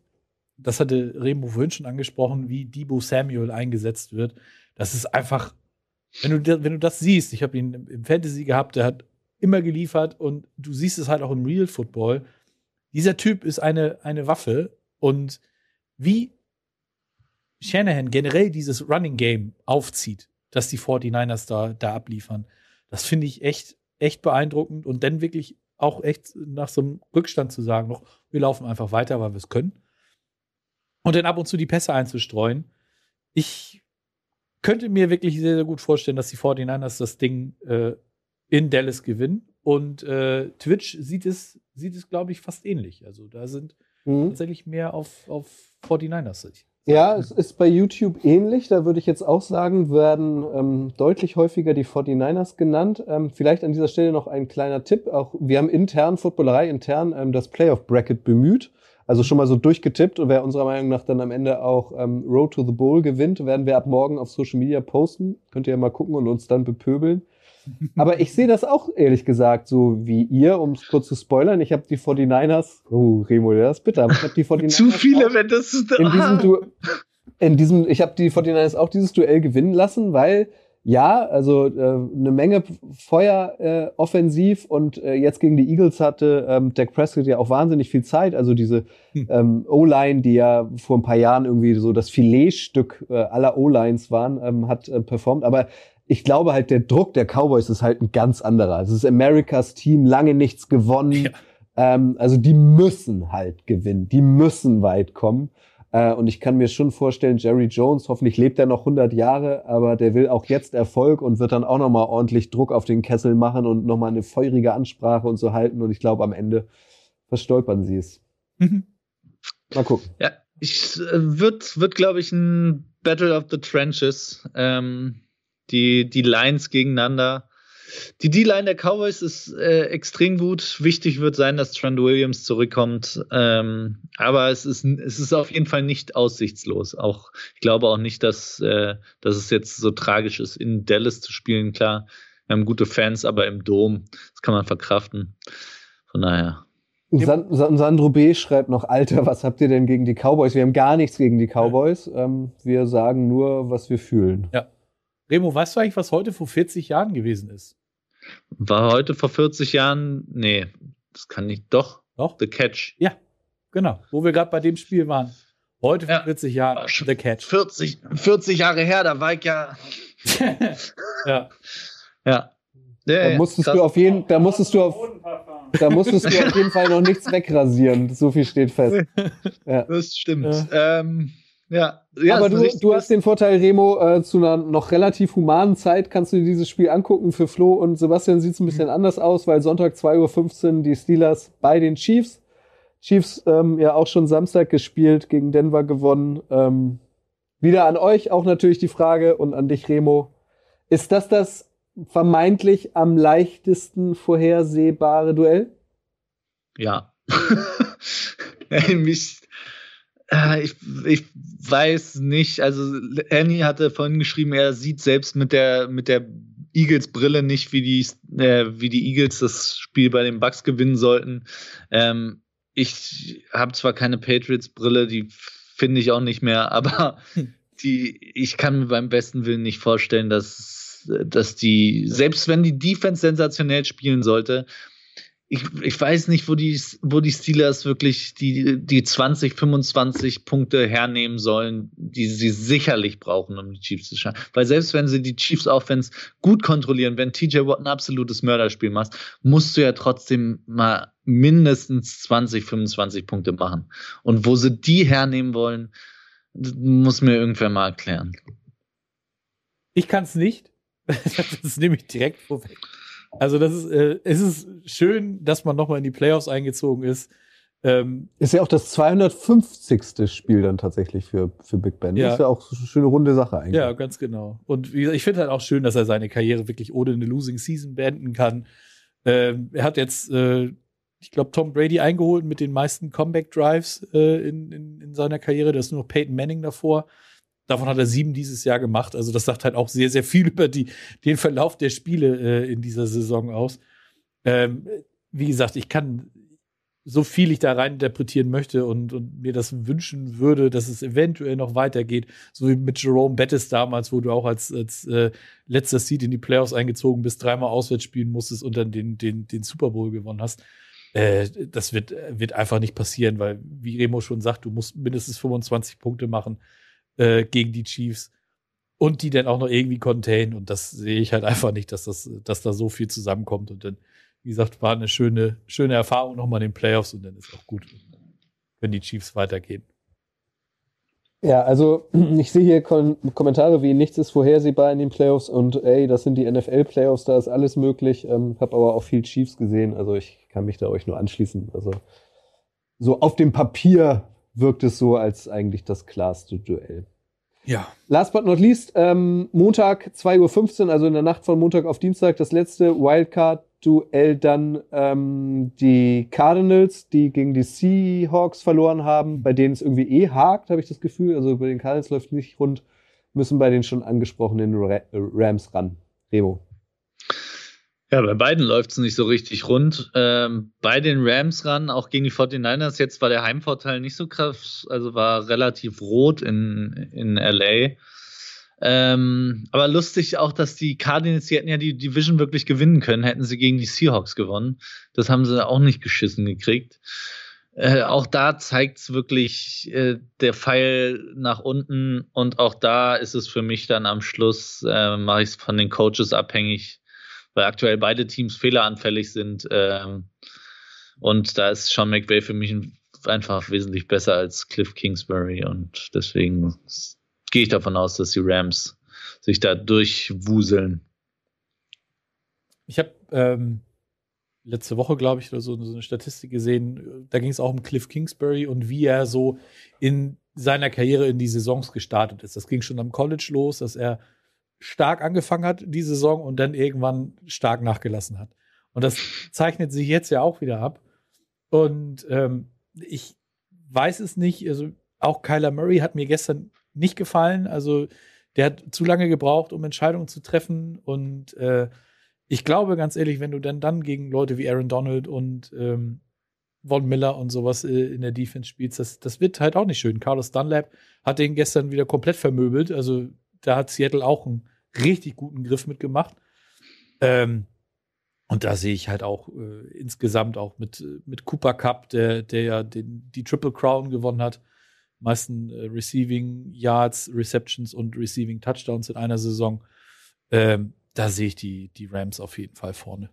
das hatte Remo vorhin schon angesprochen, wie Debo Samuel eingesetzt wird. Das ist einfach, wenn du, wenn du das siehst, ich habe ihn im Fantasy gehabt, der hat immer geliefert und du siehst es halt auch im Real Football. Dieser Typ ist eine, eine Waffe und wie Shanahan generell dieses Running Game aufzieht, dass die 49ers da, da abliefern, das finde ich echt, echt beeindruckend und dann wirklich auch echt nach so einem Rückstand zu sagen, noch, wir laufen einfach weiter, weil wir es können. Und dann ab und zu die Pässe einzustreuen. Ich könnte mir wirklich sehr, sehr gut vorstellen, dass die 49ers das Ding äh, in Dallas gewinnen. Und äh, Twitch sieht es, sieht es, glaube ich, fast ähnlich. Also da sind mhm. tatsächlich mehr auf, auf 49ers. Ja, es ist bei YouTube ähnlich. Da würde ich jetzt auch sagen, werden ähm, deutlich häufiger die 49ers genannt. Ähm, vielleicht an dieser Stelle noch ein kleiner Tipp. Auch wir haben intern, Footballerei intern, ähm, das Playoff Bracket bemüht. Also schon mal so durchgetippt und wer unserer Meinung nach dann am Ende auch ähm, Road to the Bowl gewinnt, werden wir ab morgen auf Social Media posten. Könnt ihr ja mal gucken und uns dann bepöbeln. Aber ich sehe das auch ehrlich gesagt so wie ihr, um es kurz zu spoilern. Ich habe die 49ers, oh Remo, das ist bitter, ich habe die 49ers Zu viele, wenn das in diesem, du in diesem ich habe die 49ers auch dieses Duell gewinnen lassen, weil ja, also äh, eine Menge Feuer äh, offensiv und äh, jetzt gegen die Eagles hatte ähm, Dak Prescott ja auch wahnsinnig viel Zeit. Also diese hm. ähm, O-Line, die ja vor ein paar Jahren irgendwie so das Filetstück äh, aller O-Lines waren, ähm, hat äh, performt. Aber ich glaube halt, der Druck der Cowboys ist halt ein ganz anderer. Es ist Americas Team, lange nichts gewonnen. Ja. Ähm, also die müssen halt gewinnen, die müssen weit kommen. Äh, und ich kann mir schon vorstellen, Jerry Jones, hoffentlich lebt er noch 100 Jahre, aber der will auch jetzt Erfolg und wird dann auch nochmal ordentlich Druck auf den Kessel machen und nochmal eine feurige Ansprache und so halten. Und ich glaube, am Ende verstolpern sie es. Mhm. Mal gucken. Ja, ich äh, wird, wird glaube ich, ein Battle of the Trenches. Ähm, die, die Lines gegeneinander. Die D-Line der Cowboys ist äh, extrem gut. Wichtig wird sein, dass Trent Williams zurückkommt. Ähm, aber es ist, es ist auf jeden Fall nicht aussichtslos. Auch, ich glaube auch nicht, dass, äh, dass es jetzt so tragisch ist, in Dallas zu spielen. Klar, wir haben gute Fans, aber im Dom, das kann man verkraften. Von daher. San Sandro B. schreibt noch, Alter, was habt ihr denn gegen die Cowboys? Wir haben gar nichts gegen die Cowboys. Ähm, wir sagen nur, was wir fühlen. Ja. Remo, weißt du eigentlich, was heute vor 40 Jahren gewesen ist? War heute vor 40 Jahren? Nee, das kann nicht. Doch. Doch? The Catch. Ja, genau. Wo wir gerade bei dem Spiel waren. Heute vor ja. 40 Jahren The Catch. 40, 40 Jahre her, da war ich ja. ja. Ja. Da musstest du auf jeden, da musstest du auf, da musstest du auf jeden Fall noch nichts wegrasieren. So viel steht fest. Ja. Das stimmt. Ja. Ähm, ja, ja aber du, du hast den Vorteil, Remo, äh, zu einer noch relativ humanen Zeit kannst du dir dieses Spiel angucken. Für Flo und Sebastian sieht es ein bisschen mhm. anders aus, weil Sonntag 2.15 Uhr die Steelers bei den Chiefs. Chiefs ähm, ja auch schon Samstag gespielt, gegen Denver gewonnen. Ähm, wieder an euch auch natürlich die Frage und an dich, Remo. Ist das das vermeintlich am leichtesten vorhersehbare Duell? Ja. mich, äh, ich, ich weiß nicht. Also Annie hatte vorhin geschrieben, er sieht selbst mit der mit der Eagles Brille nicht, wie die äh, wie die Eagles das Spiel bei den Bucks gewinnen sollten. Ähm, ich habe zwar keine Patriots Brille, die finde ich auch nicht mehr, aber die ich kann mir beim besten Willen nicht vorstellen, dass dass die selbst wenn die Defense sensationell spielen sollte, ich, ich weiß nicht, wo die, wo die Steelers wirklich die, die 20, 25 Punkte hernehmen sollen, die sie sicherlich brauchen, um die Chiefs zu schaffen. Weil selbst wenn sie die Chiefs Offense gut kontrollieren, wenn TJ Watt ein absolutes Mörderspiel macht, musst du ja trotzdem mal mindestens 20, 25 Punkte machen. Und wo sie die hernehmen wollen, muss mir irgendwer mal erklären. Ich kann es nicht. das nehme ich direkt vorweg. Also das ist, äh, es ist schön, dass man nochmal in die Playoffs eingezogen ist. Ähm, ist ja auch das 250. Spiel dann tatsächlich für, für Big Ben. Ja. Das ist ja auch eine schöne runde Sache eigentlich. Ja, ganz genau. Und wie gesagt, ich finde halt auch schön, dass er seine Karriere wirklich ohne eine Losing Season beenden kann. Ähm, er hat jetzt, äh, ich glaube, Tom Brady eingeholt mit den meisten Comeback Drives äh, in, in, in seiner Karriere. Da ist nur noch Peyton Manning davor. Davon hat er sieben dieses Jahr gemacht. Also das sagt halt auch sehr, sehr viel über die, den Verlauf der Spiele äh, in dieser Saison aus. Ähm, wie gesagt, ich kann so viel ich da rein interpretieren möchte und, und mir das wünschen würde, dass es eventuell noch weitergeht, so wie mit Jerome Bettis damals, wo du auch als, als äh, letzter Seed in die Playoffs eingezogen bist, dreimal auswärts spielen musstest und dann den, den, den Super Bowl gewonnen hast. Äh, das wird, wird einfach nicht passieren, weil, wie Remo schon sagt, du musst mindestens 25 Punkte machen äh, gegen die Chiefs und die dann auch noch irgendwie contain. Und das sehe ich halt einfach nicht, dass, das, dass da so viel zusammenkommt. Und dann, wie gesagt, war eine schöne, schöne Erfahrung nochmal in den Playoffs und dann ist auch gut, wenn die Chiefs weitergehen. Ja, also ich sehe hier Kom Kommentare wie nichts ist vorhersehbar in den Playoffs und ey, das sind die NFL-Playoffs, da ist alles möglich. Ähm, hab aber auch viel Chiefs gesehen, also ich kann mich da euch nur anschließen. Also so auf dem Papier wirkt es so als eigentlich das klarste Duell. Ja. Last but not least, ähm, Montag 2.15 Uhr, also in der Nacht von Montag auf Dienstag, das letzte Wildcard-Duell dann ähm, die Cardinals, die gegen die Seahawks verloren haben, bei denen es irgendwie eh hakt, habe ich das Gefühl. Also bei den Cardinals läuft nicht rund, müssen bei den schon angesprochenen Rams ran. Remo. Ja, bei beiden läuft es nicht so richtig rund. Ähm, bei den Rams ran, auch gegen die 49ers, jetzt war der Heimvorteil nicht so krass, also war relativ rot in, in LA. Ähm, aber lustig auch, dass die Cardinals, die hätten ja die Division wirklich gewinnen können, hätten sie gegen die Seahawks gewonnen. Das haben sie auch nicht geschissen gekriegt. Äh, auch da zeigt es wirklich äh, der Pfeil nach unten und auch da ist es für mich dann am Schluss, äh, mache ich es von den Coaches abhängig, weil aktuell beide Teams fehleranfällig sind. Ähm, und da ist Sean McVay für mich einfach wesentlich besser als Cliff Kingsbury. Und deswegen gehe ich davon aus, dass die Rams sich da durchwuseln. Ich habe ähm, letzte Woche, glaube ich, oder so, so eine Statistik gesehen. Da ging es auch um Cliff Kingsbury und wie er so in seiner Karriere in die Saisons gestartet ist. Das ging schon am College los, dass er stark angefangen hat, die Saison, und dann irgendwann stark nachgelassen hat. Und das zeichnet sich jetzt ja auch wieder ab. Und ähm, ich weiß es nicht. Also auch Kyler Murray hat mir gestern nicht gefallen. Also der hat zu lange gebraucht, um Entscheidungen zu treffen. Und äh, ich glaube ganz ehrlich, wenn du dann dann gegen Leute wie Aaron Donald und ähm, Von Miller und sowas äh, in der Defense spielst, das, das wird halt auch nicht schön. Carlos Dunlap hat den gestern wieder komplett vermöbelt. Also da hat Seattle auch einen richtig guten Griff mitgemacht. Ähm, und da sehe ich halt auch äh, insgesamt auch mit, mit Cooper Cup, der, der ja den, die Triple Crown gewonnen hat. Meisten äh, Receiving Yards, Receptions und Receiving Touchdowns in einer Saison. Ähm, da sehe ich die, die Rams auf jeden Fall vorne.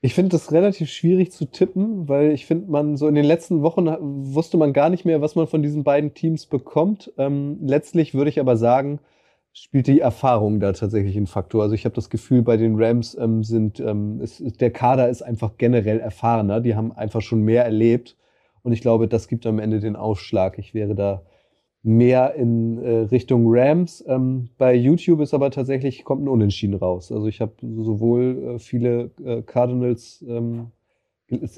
Ich finde das relativ schwierig zu tippen, weil ich finde, man so in den letzten Wochen wusste man gar nicht mehr, was man von diesen beiden Teams bekommt. Ähm, letztlich würde ich aber sagen, spielt die Erfahrung da tatsächlich ein Faktor. Also ich habe das Gefühl, bei den Rams ähm, sind ähm, ist, der Kader ist einfach generell erfahrener. Die haben einfach schon mehr erlebt und ich glaube, das gibt am Ende den Ausschlag. Ich wäre da mehr in äh, Richtung Rams. Ähm, bei YouTube ist aber tatsächlich kommt ein Unentschieden raus. Also ich habe sowohl äh, viele äh, Cardinals ähm,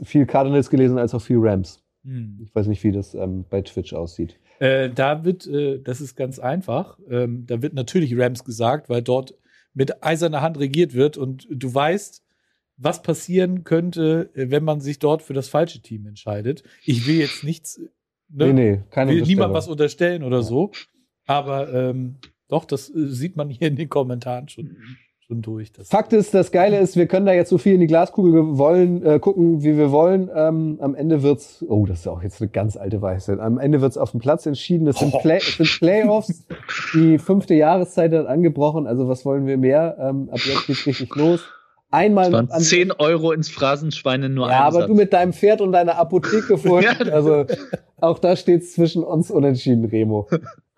viel Cardinals gelesen als auch viel Rams. Hm. Ich weiß nicht, wie das ähm, bei Twitch aussieht. Äh, da wird, äh, das ist ganz einfach, ähm, da wird natürlich Rams gesagt, weil dort mit eiserner Hand regiert wird und du weißt, was passieren könnte, äh, wenn man sich dort für das falsche Team entscheidet. Ich will jetzt nichts, ne, nee, nee, keine will niemand was unterstellen oder ja. so, aber ähm, doch, das äh, sieht man hier in den Kommentaren schon schon durch. Fakt ist, das Geile ist, wir können da jetzt so viel in die Glaskugel wollen, äh, gucken, wie wir wollen. Ähm, am Ende wird's, oh, das ist auch jetzt eine ganz alte Weisheit. Am Ende wird's auf dem Platz entschieden. Es sind, Play, es sind Playoffs. die fünfte Jahreszeit hat angebrochen. Also was wollen wir mehr? Ähm, ab jetzt geht's richtig los. Einmal das waren 10 Euro ins Phrasenschweine nur Ja, aber du mit deinem Pferd und deiner Apotheke vorhin. also auch da steht's zwischen uns unentschieden, Remo.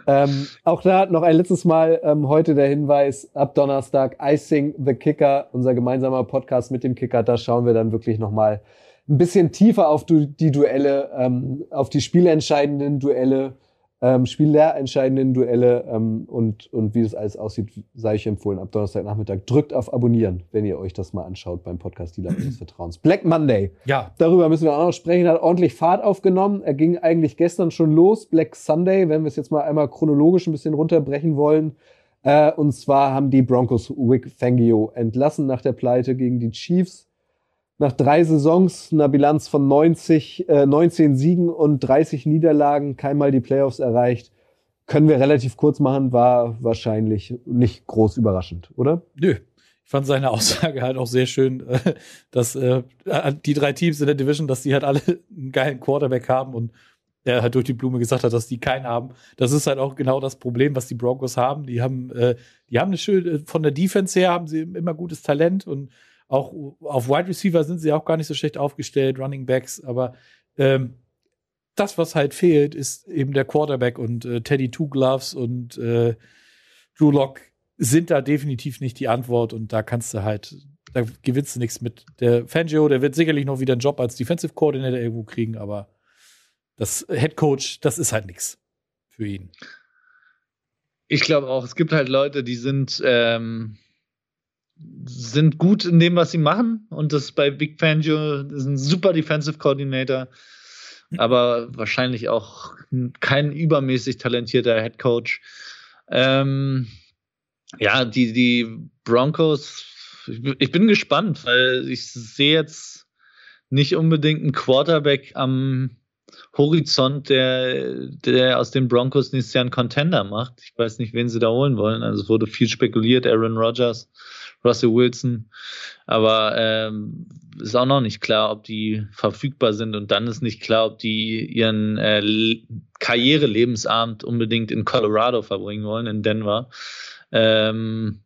Ähm, auch da noch ein letztes Mal ähm, heute der Hinweis, ab Donnerstag Icing the Kicker, unser gemeinsamer Podcast mit dem Kicker, da schauen wir dann wirklich nochmal ein bisschen tiefer auf die Duelle, ähm, auf die spielentscheidenden Duelle ähm, spielentscheidenden Duelle ähm, und, und wie das alles aussieht, sei ich empfohlen ab Donnerstagnachmittag. Drückt auf Abonnieren, wenn ihr euch das mal anschaut beim Podcast Dealer eures Vertrauens. Black Monday. Ja. Darüber müssen wir auch noch sprechen. Hat ordentlich Fahrt aufgenommen. Er ging eigentlich gestern schon los. Black Sunday, wenn wir es jetzt mal einmal chronologisch ein bisschen runterbrechen wollen. Äh, und zwar haben die Broncos Wick Fangio entlassen nach der Pleite gegen die Chiefs nach drei Saisons, einer Bilanz von 90, äh, 19 Siegen und 30 Niederlagen, keinmal die Playoffs erreicht. Können wir relativ kurz machen, war wahrscheinlich nicht groß überraschend, oder? Nö. Ich fand seine Aussage halt auch sehr schön, äh, dass äh, die drei Teams in der Division, dass die halt alle einen geilen Quarterback haben und der halt durch die Blume gesagt hat, dass die keinen haben. Das ist halt auch genau das Problem, was die Broncos haben. Die haben, äh, die haben eine schöne, von der Defense her haben sie immer gutes Talent und auch auf Wide Receiver sind sie auch gar nicht so schlecht aufgestellt, Running Backs, aber ähm, das, was halt fehlt, ist eben der Quarterback und äh, Teddy Two Gloves und äh, Drew Lock sind da definitiv nicht die Antwort und da kannst du halt, da gewinnst du nichts mit. Der Fangio, der wird sicherlich noch wieder einen Job als Defensive Coordinator irgendwo kriegen, aber das Head Coach, das ist halt nichts für ihn. Ich glaube auch, es gibt halt Leute, die sind, ähm, sind gut in dem, was sie machen. Und das bei Big Fangio ist ein super Defensive Coordinator, aber wahrscheinlich auch kein übermäßig talentierter Head Coach. Ähm, ja, die, die Broncos, ich bin gespannt, weil ich sehe jetzt nicht unbedingt einen Quarterback am Horizont, der, der aus den Broncos nächstes Jahr einen Contender macht. Ich weiß nicht, wen sie da holen wollen. Also es wurde viel spekuliert, Aaron Rodgers, Russell Wilson. Aber ähm, ist auch noch nicht klar, ob die verfügbar sind. Und dann ist nicht klar, ob die ihren äh, Karrierelebensabend unbedingt in Colorado verbringen wollen, in Denver. Ähm,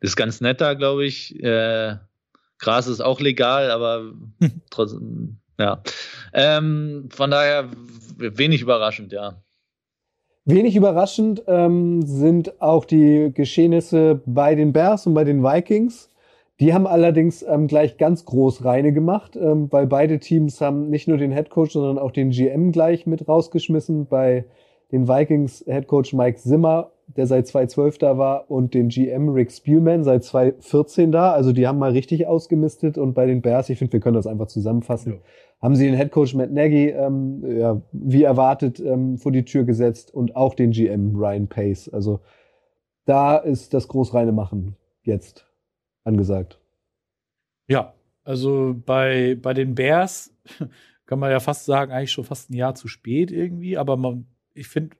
ist ganz nett da, glaube ich. Äh, Gras ist auch legal, aber trotzdem ja. Ähm, von daher wenig überraschend, ja. Wenig überraschend ähm, sind auch die Geschehnisse bei den Bears und bei den Vikings. Die haben allerdings ähm, gleich ganz groß reine gemacht, ähm, weil beide Teams haben nicht nur den Headcoach, sondern auch den GM gleich mit rausgeschmissen. Bei den Vikings Headcoach Mike Zimmer, der seit 2012 da war, und den GM Rick Spielman seit 2014 da. Also die haben mal richtig ausgemistet. Und bei den Bears, ich finde, wir können das einfach zusammenfassen. Ja haben sie den Headcoach Matt Nagy ähm, ja, wie erwartet ähm, vor die Tür gesetzt und auch den GM Ryan Pace. Also da ist das großreine Machen jetzt angesagt. Ja, also bei, bei den Bears kann man ja fast sagen, eigentlich schon fast ein Jahr zu spät irgendwie, aber man, ich finde,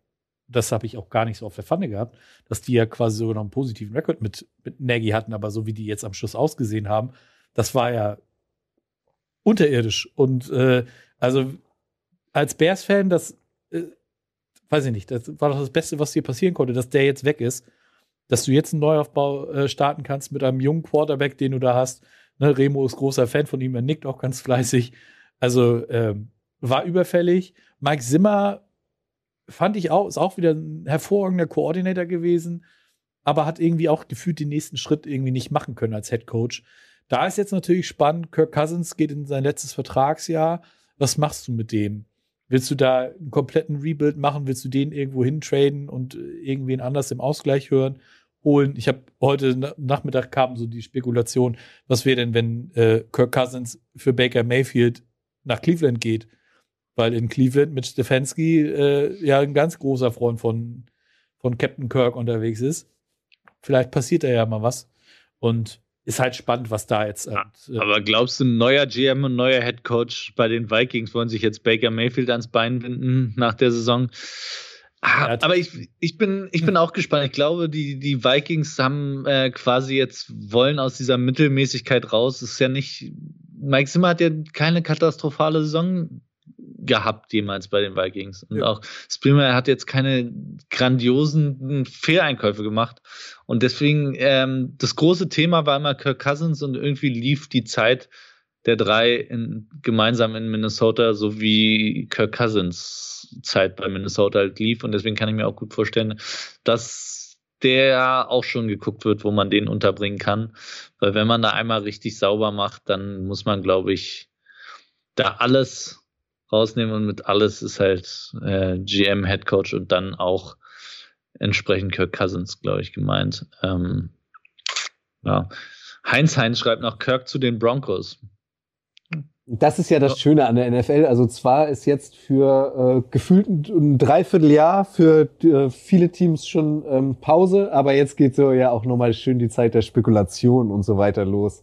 das habe ich auch gar nicht so auf der Pfanne gehabt, dass die ja quasi sogar noch einen positiven Rekord mit, mit Nagy hatten, aber so wie die jetzt am Schluss ausgesehen haben, das war ja unterirdisch. Und äh, also als Bears-Fan, das äh, weiß ich nicht, das war doch das Beste, was dir passieren konnte, dass der jetzt weg ist. Dass du jetzt einen Neuaufbau äh, starten kannst mit einem jungen Quarterback, den du da hast. Ne, Remo ist großer Fan von ihm, er nickt auch ganz fleißig. Also ähm, war überfällig. Mike Zimmer fand ich auch, ist auch wieder ein hervorragender Koordinator gewesen, aber hat irgendwie auch gefühlt den nächsten Schritt irgendwie nicht machen können als Head Coach. Da ist jetzt natürlich spannend, Kirk Cousins geht in sein letztes Vertragsjahr. Was machst du mit dem? Willst du da einen kompletten Rebuild machen? Willst du den irgendwo hintraden und äh, irgendwen anders im Ausgleich hören? holen. Ich habe heute Nachmittag kam so die Spekulation, was wäre denn, wenn äh, Kirk Cousins für Baker Mayfield nach Cleveland geht? Weil in Cleveland mit Stefanski äh, ja ein ganz großer Freund von, von Captain Kirk unterwegs ist. Vielleicht passiert da ja mal was. Und ist halt spannend, was da jetzt. Ja, äh, aber glaubst du, ein neuer GM und neuer Head Coach bei den Vikings wollen sich jetzt Baker Mayfield ans Bein binden nach der Saison? Ah, aber ich, ich, bin, ich bin auch gespannt. Ich glaube, die, die Vikings haben äh, quasi jetzt wollen aus dieser Mittelmäßigkeit raus. Ist ja nicht. Mike Zimmer hat ja keine katastrophale Saison gehabt jemals bei den Vikings. Und ja. auch Spielman hat jetzt keine grandiosen Fehleinkäufe gemacht. Und deswegen, ähm, das große Thema war immer Kirk Cousins und irgendwie lief die Zeit der drei in, gemeinsam in Minnesota, so wie Kirk Cousins Zeit bei Minnesota halt lief. Und deswegen kann ich mir auch gut vorstellen, dass der auch schon geguckt wird, wo man den unterbringen kann. Weil wenn man da einmal richtig sauber macht, dann muss man, glaube ich, da alles rausnehmen und mit alles ist halt äh, GM, Head Coach und dann auch entsprechend Kirk Cousins, glaube ich, gemeint. Ähm, ja. Heinz Heinz schreibt noch Kirk zu den Broncos. Das ist ja das Schöne an der NFL. Also zwar ist jetzt für äh, gefühlt ein, Dreivierteljahr für äh, viele Teams schon ähm, Pause, aber jetzt geht so ja auch nochmal schön die Zeit der Spekulation und so weiter los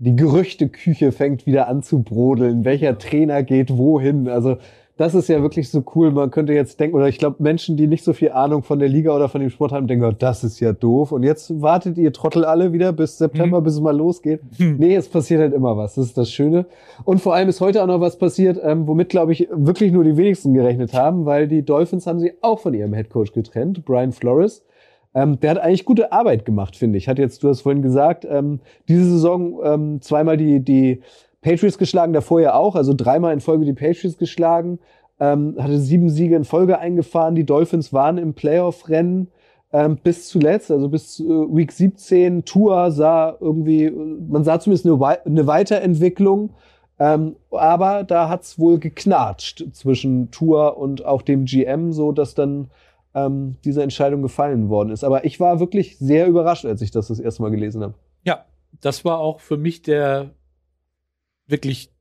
die Gerüchteküche fängt wieder an zu brodeln. Welcher Trainer geht wohin? Also das ist ja wirklich so cool. Man könnte jetzt denken, oder ich glaube, Menschen, die nicht so viel Ahnung von der Liga oder von dem Sport haben, denken, oh, das ist ja doof. Und jetzt wartet ihr Trottel alle wieder bis September, mhm. bis es mal losgeht. Mhm. Nee, es passiert halt immer was. Das ist das Schöne. Und vor allem ist heute auch noch was passiert, ähm, womit, glaube ich, wirklich nur die wenigsten gerechnet haben, weil die Dolphins haben sie auch von ihrem Headcoach getrennt, Brian Flores. Ähm, der hat eigentlich gute Arbeit gemacht, finde ich. Hat jetzt, du hast vorhin gesagt, ähm, diese Saison ähm, zweimal die, die Patriots geschlagen, davor ja auch, also dreimal in Folge die Patriots geschlagen, ähm, hatte sieben Siege in Folge eingefahren. Die Dolphins waren im Playoff-Rennen ähm, bis zuletzt, also bis äh, Week 17. Tour sah irgendwie, man sah zumindest eine, eine Weiterentwicklung. Ähm, aber da hat's wohl geknatscht zwischen Tour und auch dem GM, so dass dann ähm, diese Entscheidung gefallen worden ist. Aber ich war wirklich sehr überrascht, als ich das das erste Mal gelesen habe. Ja, das war auch für mich der wirklich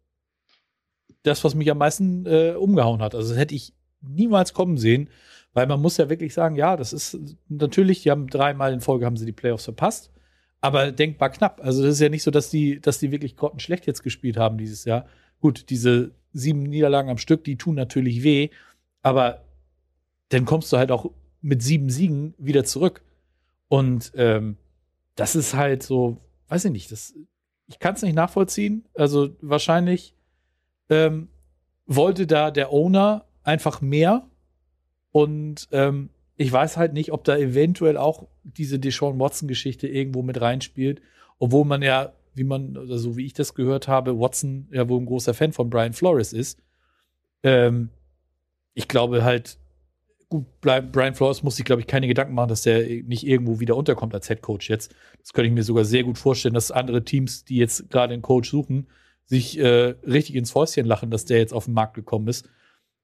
das, was mich am meisten äh, umgehauen hat. Also das hätte ich niemals kommen sehen, weil man muss ja wirklich sagen, ja, das ist natürlich, die haben dreimal in Folge haben sie die Playoffs verpasst, aber denkbar knapp. Also das ist ja nicht so, dass die, dass die wirklich grottenschlecht jetzt gespielt haben dieses Jahr. Gut, diese sieben Niederlagen am Stück, die tun natürlich weh, aber dann kommst du halt auch mit sieben Siegen wieder zurück. Und ähm, das ist halt so, weiß ich nicht, das, ich kann es nicht nachvollziehen. Also wahrscheinlich ähm, wollte da der Owner einfach mehr. Und ähm, ich weiß halt nicht, ob da eventuell auch diese Deshaun Watson-Geschichte irgendwo mit reinspielt, obwohl man ja, wie man, so wie ich das gehört habe, Watson ja wohl ein großer Fan von Brian Flores ist. Ähm, ich glaube halt, gut, Brian Flores muss sich, glaube ich, keine Gedanken machen, dass der nicht irgendwo wieder unterkommt als Head Coach jetzt. Das könnte ich mir sogar sehr gut vorstellen, dass andere Teams, die jetzt gerade einen Coach suchen, sich äh, richtig ins Fäustchen lachen, dass der jetzt auf den Markt gekommen ist.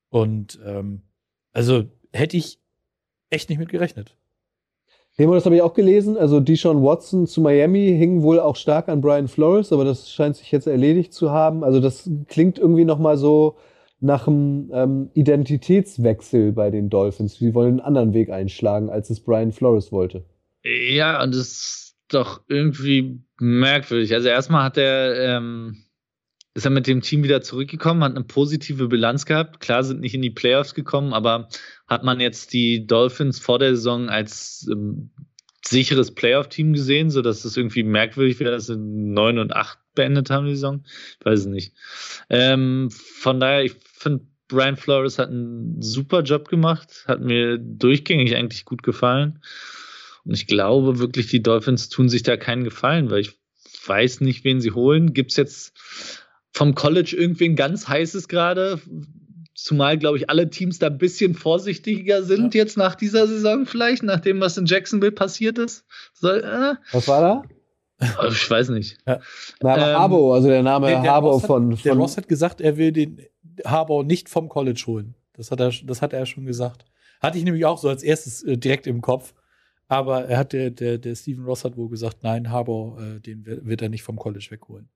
Und ähm, also hätte ich echt nicht mit gerechnet. Remo, das habe ich auch gelesen. Also Deshaun Watson zu Miami hing wohl auch stark an Brian Flores, aber das scheint sich jetzt erledigt zu haben. Also das klingt irgendwie noch mal so, nach einem ähm, Identitätswechsel bei den Dolphins. Sie wollen einen anderen Weg einschlagen, als es Brian Flores wollte. Ja, und das ist doch irgendwie merkwürdig. Also erstmal hat er ähm, ist er mit dem Team wieder zurückgekommen, hat eine positive Bilanz gehabt. Klar sind nicht in die Playoffs gekommen, aber hat man jetzt die Dolphins vor der Saison als ähm, sicheres Playoff-Team gesehen, so dass es irgendwie merkwürdig wäre, dass sie neun und acht beendet haben die Saison. Ich weiß es nicht. Ähm, von daher, ich finde, Brian Flores hat einen super Job gemacht, hat mir durchgängig eigentlich gut gefallen. Und ich glaube wirklich, die Dolphins tun sich da keinen Gefallen, weil ich weiß nicht, wen sie holen. Gibt es jetzt vom College irgendwie ein ganz heißes gerade? Zumal, glaube ich, alle Teams da ein bisschen vorsichtiger sind ja. jetzt nach dieser Saison vielleicht, nach dem, was in Jacksonville passiert ist. So, äh. Was war da? Ich weiß nicht. Ja. Na, ähm, Harbo, also der Name der, der Harbo von, von. Der Ross hat gesagt, er will den Harbo nicht vom College holen. Das hat er, das hat er schon gesagt. Hatte ich nämlich auch so als erstes äh, direkt im Kopf. Aber er hat der, der, der Steven Ross hat wohl gesagt, nein, Harbour, äh, den wird er nicht vom College wegholen.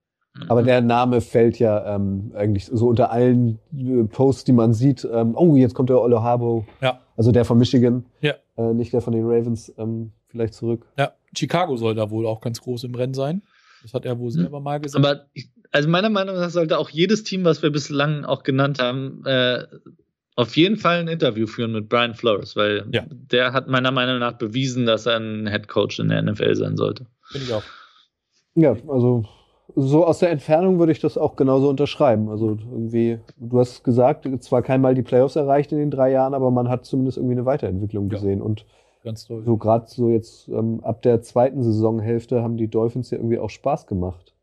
Aber der Name fällt ja ähm, eigentlich so unter allen äh, Posts, die man sieht. Ähm, oh, jetzt kommt der Olle Harbo. Ja. Also der von Michigan. Ja. Äh, nicht der von den Ravens. Ähm, vielleicht zurück. Ja. Chicago soll da wohl auch ganz groß im Rennen sein. Das hat er wohl selber hm. mal gesagt. Aber ich, also meiner Meinung nach sollte auch jedes Team, was wir bislang auch genannt haben, äh, auf jeden Fall ein Interview führen mit Brian Flores, weil ja. der hat meiner Meinung nach bewiesen, dass er ein Head Coach in der NFL sein sollte. Finde ich auch. Ja, also so aus der Entfernung würde ich das auch genauso unterschreiben. Also irgendwie, du hast gesagt, zwar keinmal die Playoffs erreicht in den drei Jahren, aber man hat zumindest irgendwie eine Weiterentwicklung gesehen. Ja. Und Ganz toll. So gerade so jetzt ähm, ab der zweiten Saisonhälfte haben die Dolphins ja irgendwie auch Spaß gemacht.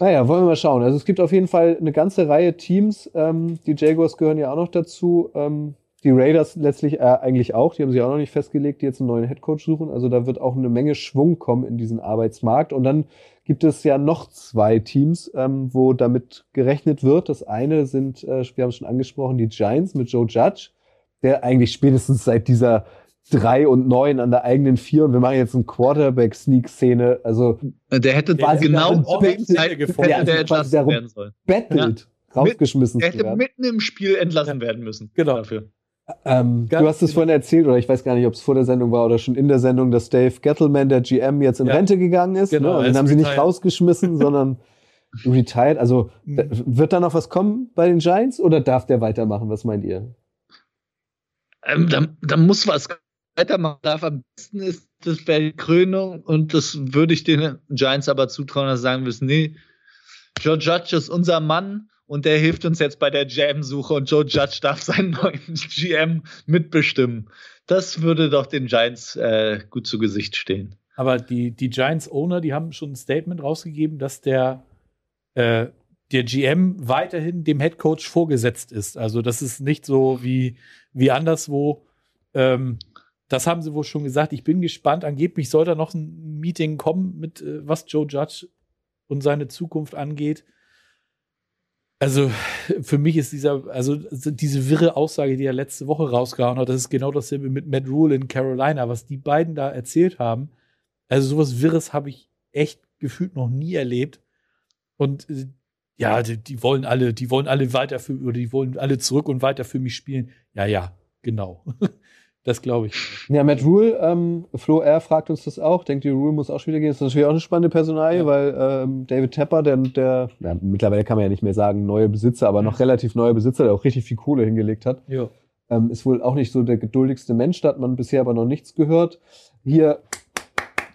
Naja, wollen wir mal schauen. Also es gibt auf jeden Fall eine ganze Reihe Teams. Ähm, die Jaguars gehören ja auch noch dazu. Ähm, die Raiders letztlich äh, eigentlich auch. Die haben sich auch noch nicht festgelegt, die jetzt einen neuen Headcoach suchen. Also da wird auch eine Menge Schwung kommen in diesen Arbeitsmarkt. Und dann gibt es ja noch zwei Teams, ähm, wo damit gerechnet wird. Das eine sind, äh, wir haben es schon angesprochen, die Giants mit Joe Judge, der eigentlich spätestens seit dieser drei und neun an der eigenen vier und wir machen jetzt eine Quarterback-Sneak-Szene. Also der hätte der genau auf der Zeit gefunden, der, der entlassen werden soll. Bettelt, ja. rausgeschmissen. Der hätte werden. mitten im Spiel entlassen werden müssen. Genau. Dafür. Ähm, du hast es vorhin erzählt, oder ich weiß gar nicht, ob es vor der Sendung war oder schon in der Sendung, dass Dave Gettleman, der GM, jetzt in ja. Rente gegangen ist. Genau, ne? Den haben sie nicht rausgeschmissen, sondern retired. Also mhm. wird da noch was kommen bei den Giants oder darf der weitermachen? Was meint ihr? Ähm, da, da, muss was weitermachen darf. Am besten ist, das die Krönung und das würde ich den Giants aber zutrauen, dass sie sagen müssen, nee, Joe Judge ist unser Mann und der hilft uns jetzt bei der GM-Suche und Joe Judge darf seinen neuen GM mitbestimmen. Das würde doch den Giants äh, gut zu Gesicht stehen. Aber die, die Giants-Owner, die haben schon ein Statement rausgegeben, dass der, äh, der GM weiterhin dem Head Coach vorgesetzt ist. Also das ist nicht so wie, wie anderswo. Ähm, das haben sie wohl schon gesagt. Ich bin gespannt. Angeblich soll da noch ein Meeting kommen, mit äh, was Joe Judge und seine Zukunft angeht. Also für mich ist dieser, also diese wirre Aussage, die er letzte Woche rausgehauen hat, das ist genau dasselbe mit Matt Rule in Carolina, was die beiden da erzählt haben. Also sowas Wirres habe ich echt gefühlt noch nie erlebt. Und äh, ja, die, die, wollen alle, die wollen alle weiter für, oder die wollen alle zurück und weiter für mich spielen. Ja, ja, genau. das glaube ich. Ja, Matt Rule, ähm, Flo R. fragt uns das auch. Denkt, die Rule muss auch schon wieder gehen. Das ist natürlich auch eine spannende Personalie, ja. weil ähm, David Tepper, der, der ja, mittlerweile kann man ja nicht mehr sagen, neue Besitzer, aber noch relativ neue Besitzer, der auch richtig viel Kohle hingelegt hat. Ja. Ähm, ist wohl auch nicht so der geduldigste Mensch, da hat man bisher aber noch nichts gehört. Hier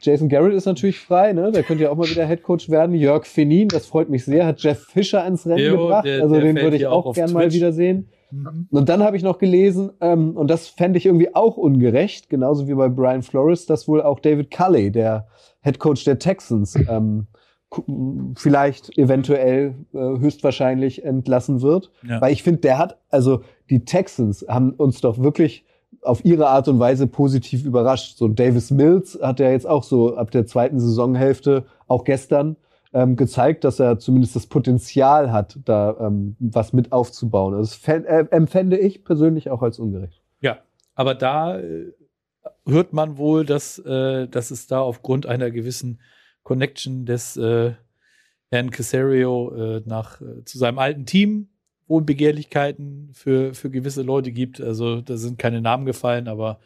Jason Garrett ist natürlich frei, ne? Der könnte ja auch mal wieder Headcoach werden. Jörg Fenin, das freut mich sehr, hat Jeff Fischer ins Rennen jo, gebracht. Der, also der den würde ich auch, auch gern Twitch. mal wiedersehen. Mhm. Und dann habe ich noch gelesen, ähm, und das fände ich irgendwie auch ungerecht, genauso wie bei Brian Flores, dass wohl auch David Culley, der Headcoach der Texans, ähm, vielleicht eventuell äh, höchstwahrscheinlich entlassen wird. Ja. Weil ich finde, der hat, also die Texans haben uns doch wirklich auf ihre Art und Weise positiv überrascht. So Davis Mills hat ja jetzt auch so ab der zweiten Saisonhälfte, auch gestern, ähm, gezeigt, dass er zumindest das Potenzial hat, da ähm, was mit aufzubauen. Das äh, empfände ich persönlich auch als ungerecht. Ja, aber da äh, hört man wohl, dass, äh, dass es da aufgrund einer gewissen Connection des äh, Herrn Casario äh, nach, äh, zu seinem alten Team Wohlbegehrlichkeiten für, für gewisse Leute gibt. Also da sind keine Namen gefallen, aber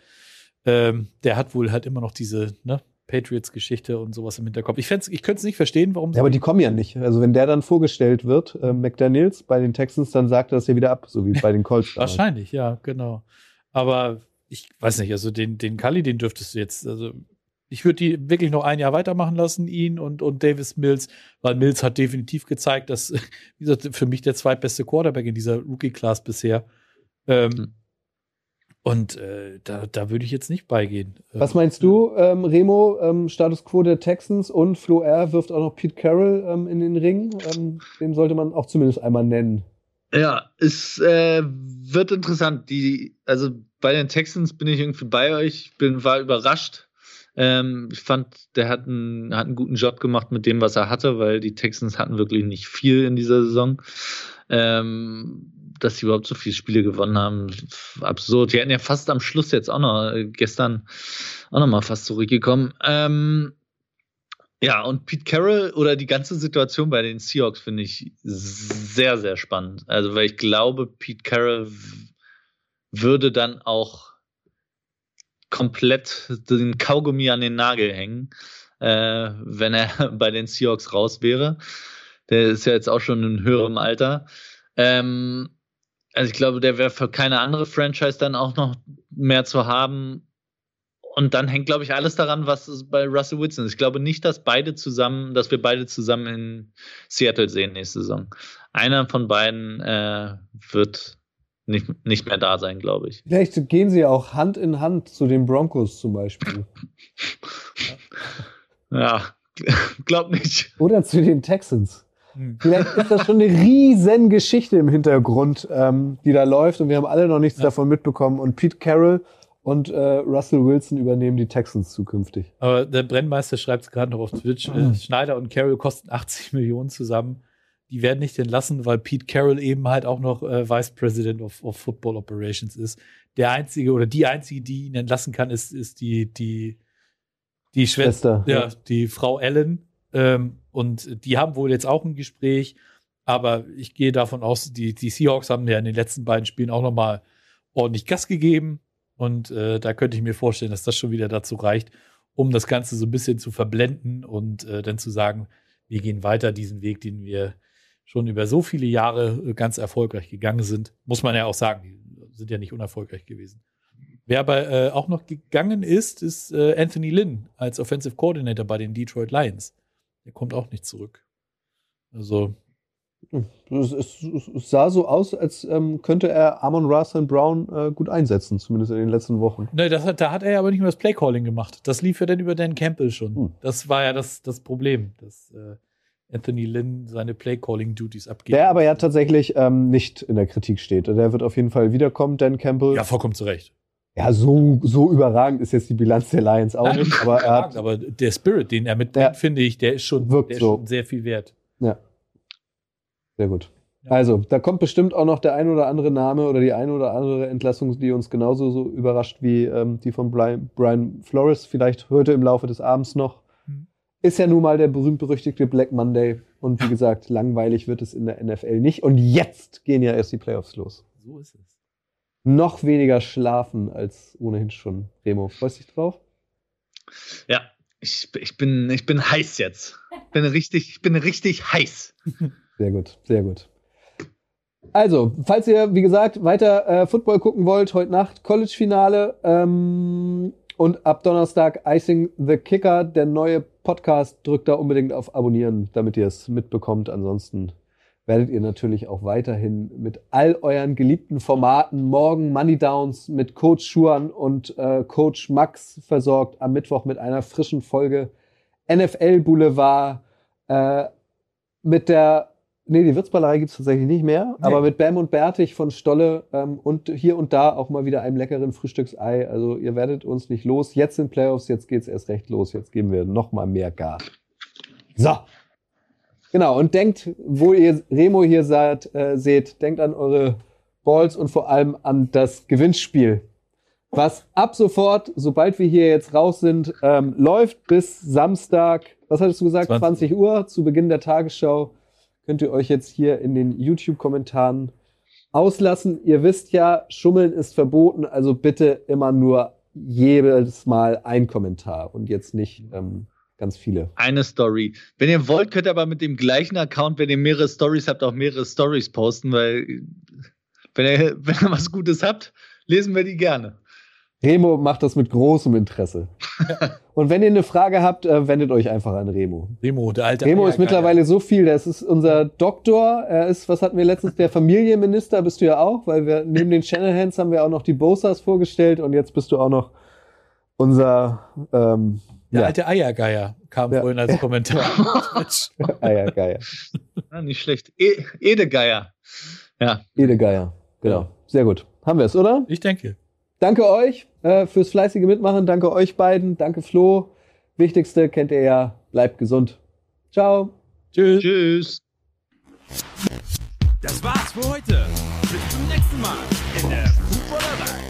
ähm, der hat wohl halt immer noch diese ne, Patriots-Geschichte und sowas im Hinterkopf. Ich, ich könnte es nicht verstehen, warum. Ja, aber die kommen ja nicht. Also wenn der dann vorgestellt wird, äh, McDaniels bei den Texans, dann sagt er das ja wieder ab, so wie bei den Colts. Wahrscheinlich, ja, genau. Aber ich weiß nicht, also den, den Kali, den dürftest du jetzt, also ich würde die wirklich noch ein Jahr weitermachen lassen, ihn und, und Davis Mills, weil Mills hat definitiv gezeigt, dass, wie gesagt, für mich der zweitbeste Quarterback in dieser Rookie-Class bisher. Ähm, mhm. Und äh, da, da würde ich jetzt nicht beigehen. Äh, Was meinst du, ähm, Remo, ähm, Status quo der Texans und Flo R wirft auch noch Pete Carroll ähm, in den Ring? Ähm, den sollte man auch zumindest einmal nennen. Ja, es äh, wird interessant. Die, also bei den Texans bin ich irgendwie bei euch, bin, war überrascht, ähm, ich fand, der hat einen, hat einen guten Job gemacht mit dem, was er hatte, weil die Texans hatten wirklich nicht viel in dieser Saison. Ähm, dass sie überhaupt so viele Spiele gewonnen haben, absurd. Die hätten ja fast am Schluss jetzt auch noch äh, gestern auch noch mal fast zurückgekommen. Ähm, ja, und Pete Carroll oder die ganze Situation bei den Seahawks finde ich sehr, sehr spannend. Also, weil ich glaube, Pete Carroll würde dann auch komplett den Kaugummi an den Nagel hängen, äh, wenn er bei den Seahawks raus wäre. Der ist ja jetzt auch schon in höherem Alter. Ähm, also ich glaube, der wäre für keine andere Franchise dann auch noch mehr zu haben. Und dann hängt, glaube ich, alles daran, was bei Russell Wilson ist. Ich glaube nicht, dass beide zusammen, dass wir beide zusammen in Seattle sehen nächste Saison. Einer von beiden äh, wird nicht, nicht mehr da sein, glaube ich. Vielleicht gehen sie auch Hand in Hand zu den Broncos zum Beispiel. ja, glaub nicht. Oder zu den Texans. Vielleicht ist das schon eine riesen Geschichte im Hintergrund, ähm, die da läuft und wir haben alle noch nichts ja. davon mitbekommen. Und Pete Carroll und äh, Russell Wilson übernehmen die Texans zukünftig. Aber der Brennmeister schreibt es gerade noch auf Twitch. Äh, Schneider und Carroll kosten 80 Millionen zusammen die werden nicht entlassen, weil Pete Carroll eben halt auch noch äh, Vice President of, of, Football Operations ist. Der einzige oder die einzige, die ihn entlassen kann, ist, ist die, die, die Schwester, ja, ja, die Frau Ellen. Ähm, und die haben wohl jetzt auch ein Gespräch, aber ich gehe davon aus, die, die Seahawks haben ja in den letzten beiden Spielen auch nochmal ordentlich Gas gegeben. Und äh, da könnte ich mir vorstellen, dass das schon wieder dazu reicht, um das Ganze so ein bisschen zu verblenden und äh, dann zu sagen, wir gehen weiter diesen Weg, den wir schon über so viele Jahre äh, ganz erfolgreich gegangen sind. Muss man ja auch sagen, die sind ja nicht unerfolgreich gewesen. Wer aber äh, auch noch gegangen ist, ist äh, Anthony Lynn als Offensive Coordinator bei den Detroit Lions. Der kommt auch nicht zurück. Also. Es, es, es sah so aus, als ähm, könnte er Amon Russell Brown äh, gut einsetzen, zumindest in den letzten Wochen. Ne, das hat, da hat er ja aber nicht mehr das Playcalling gemacht. Das lief ja dann über Dan Campbell schon. Hm. Das war ja das, das Problem, dass äh, Anthony Lynn seine Playcalling-Duties abgibt. Der aber ja tatsächlich ähm, nicht in der Kritik steht. Der wird auf jeden Fall wiederkommen, Dan Campbell. Ja, vollkommen zu Recht. Ja, so, so überragend ist jetzt die Bilanz der Lions auch Nein, nicht. Aber, er hat, aber der Spirit, den er mitbringt, ja, finde ich, der ist schon, wirkt der so. schon sehr viel wert. Ja. Sehr gut. Ja. Also, da kommt bestimmt auch noch der ein oder andere Name oder die eine oder andere Entlassung, die uns genauso so überrascht wie ähm, die von Brian, Brian Flores. Vielleicht heute im Laufe des Abends noch. Mhm. Ist ja nun mal der berühmt-berüchtigte Black Monday. Und wie gesagt, langweilig wird es in der NFL nicht. Und jetzt gehen ja erst die Playoffs los. So ist es noch weniger schlafen als ohnehin schon. Remo, freust du dich drauf? Ja, ich, ich, bin, ich bin heiß jetzt. Bin richtig, ich bin richtig heiß. Sehr gut, sehr gut. Also, falls ihr, wie gesagt, weiter äh, Football gucken wollt, heute Nacht College-Finale ähm, und ab Donnerstag Icing the Kicker, der neue Podcast. Drückt da unbedingt auf Abonnieren, damit ihr es mitbekommt. Ansonsten werdet ihr natürlich auch weiterhin mit all euren geliebten Formaten morgen Money Downs mit Coach Schuan und äh, Coach Max versorgt, am Mittwoch mit einer frischen Folge NFL Boulevard äh, mit der Nee, die Wirtsballerei gibt's tatsächlich nicht mehr, nee. aber mit Bam und Bertig von Stolle ähm, und hier und da auch mal wieder einem leckeren Frühstücksei. Also ihr werdet uns nicht los. Jetzt sind Playoffs, jetzt geht's erst recht los. Jetzt geben wir noch mal mehr Gas. So, Genau, und denkt, wo ihr Remo hier seid, äh, seht, denkt an eure Balls und vor allem an das Gewinnspiel. Was ab sofort, sobald wir hier jetzt raus sind, ähm, läuft bis Samstag, was hattest du gesagt, 20. 20 Uhr zu Beginn der Tagesschau. Könnt ihr euch jetzt hier in den YouTube-Kommentaren auslassen. Ihr wisst ja, Schummeln ist verboten, also bitte immer nur jedes Mal ein Kommentar und jetzt nicht ähm, Ganz viele. Eine Story. Wenn ihr wollt, könnt ihr aber mit dem gleichen Account, wenn ihr mehrere Stories habt, auch mehrere Stories posten, weil wenn ihr, wenn ihr was Gutes habt, lesen wir die gerne. Remo macht das mit großem Interesse. Und wenn ihr eine Frage habt, äh, wendet euch einfach an Remo. Remo, der alte. Remo ist mittlerweile so viel. Das ist unser Doktor. Er ist, was hatten wir letztens, der Familienminister bist du ja auch, weil wir neben den Shanahan's haben wir auch noch die Bosas vorgestellt und jetzt bist du auch noch unser ähm, der ja. alte Eiergeier kam ja. vorhin als Kommentar. Eiergeier. Ja, nicht schlecht. E Edegeier. Ja. Edegeier, genau. Sehr gut. Haben wir es, oder? Ich denke. Danke euch äh, fürs fleißige Mitmachen. Danke euch beiden. Danke Flo. Wichtigste kennt ihr ja. Bleibt gesund. Ciao. Tschüss. Tschüss. Das war's für heute. Bis zum nächsten Mal in der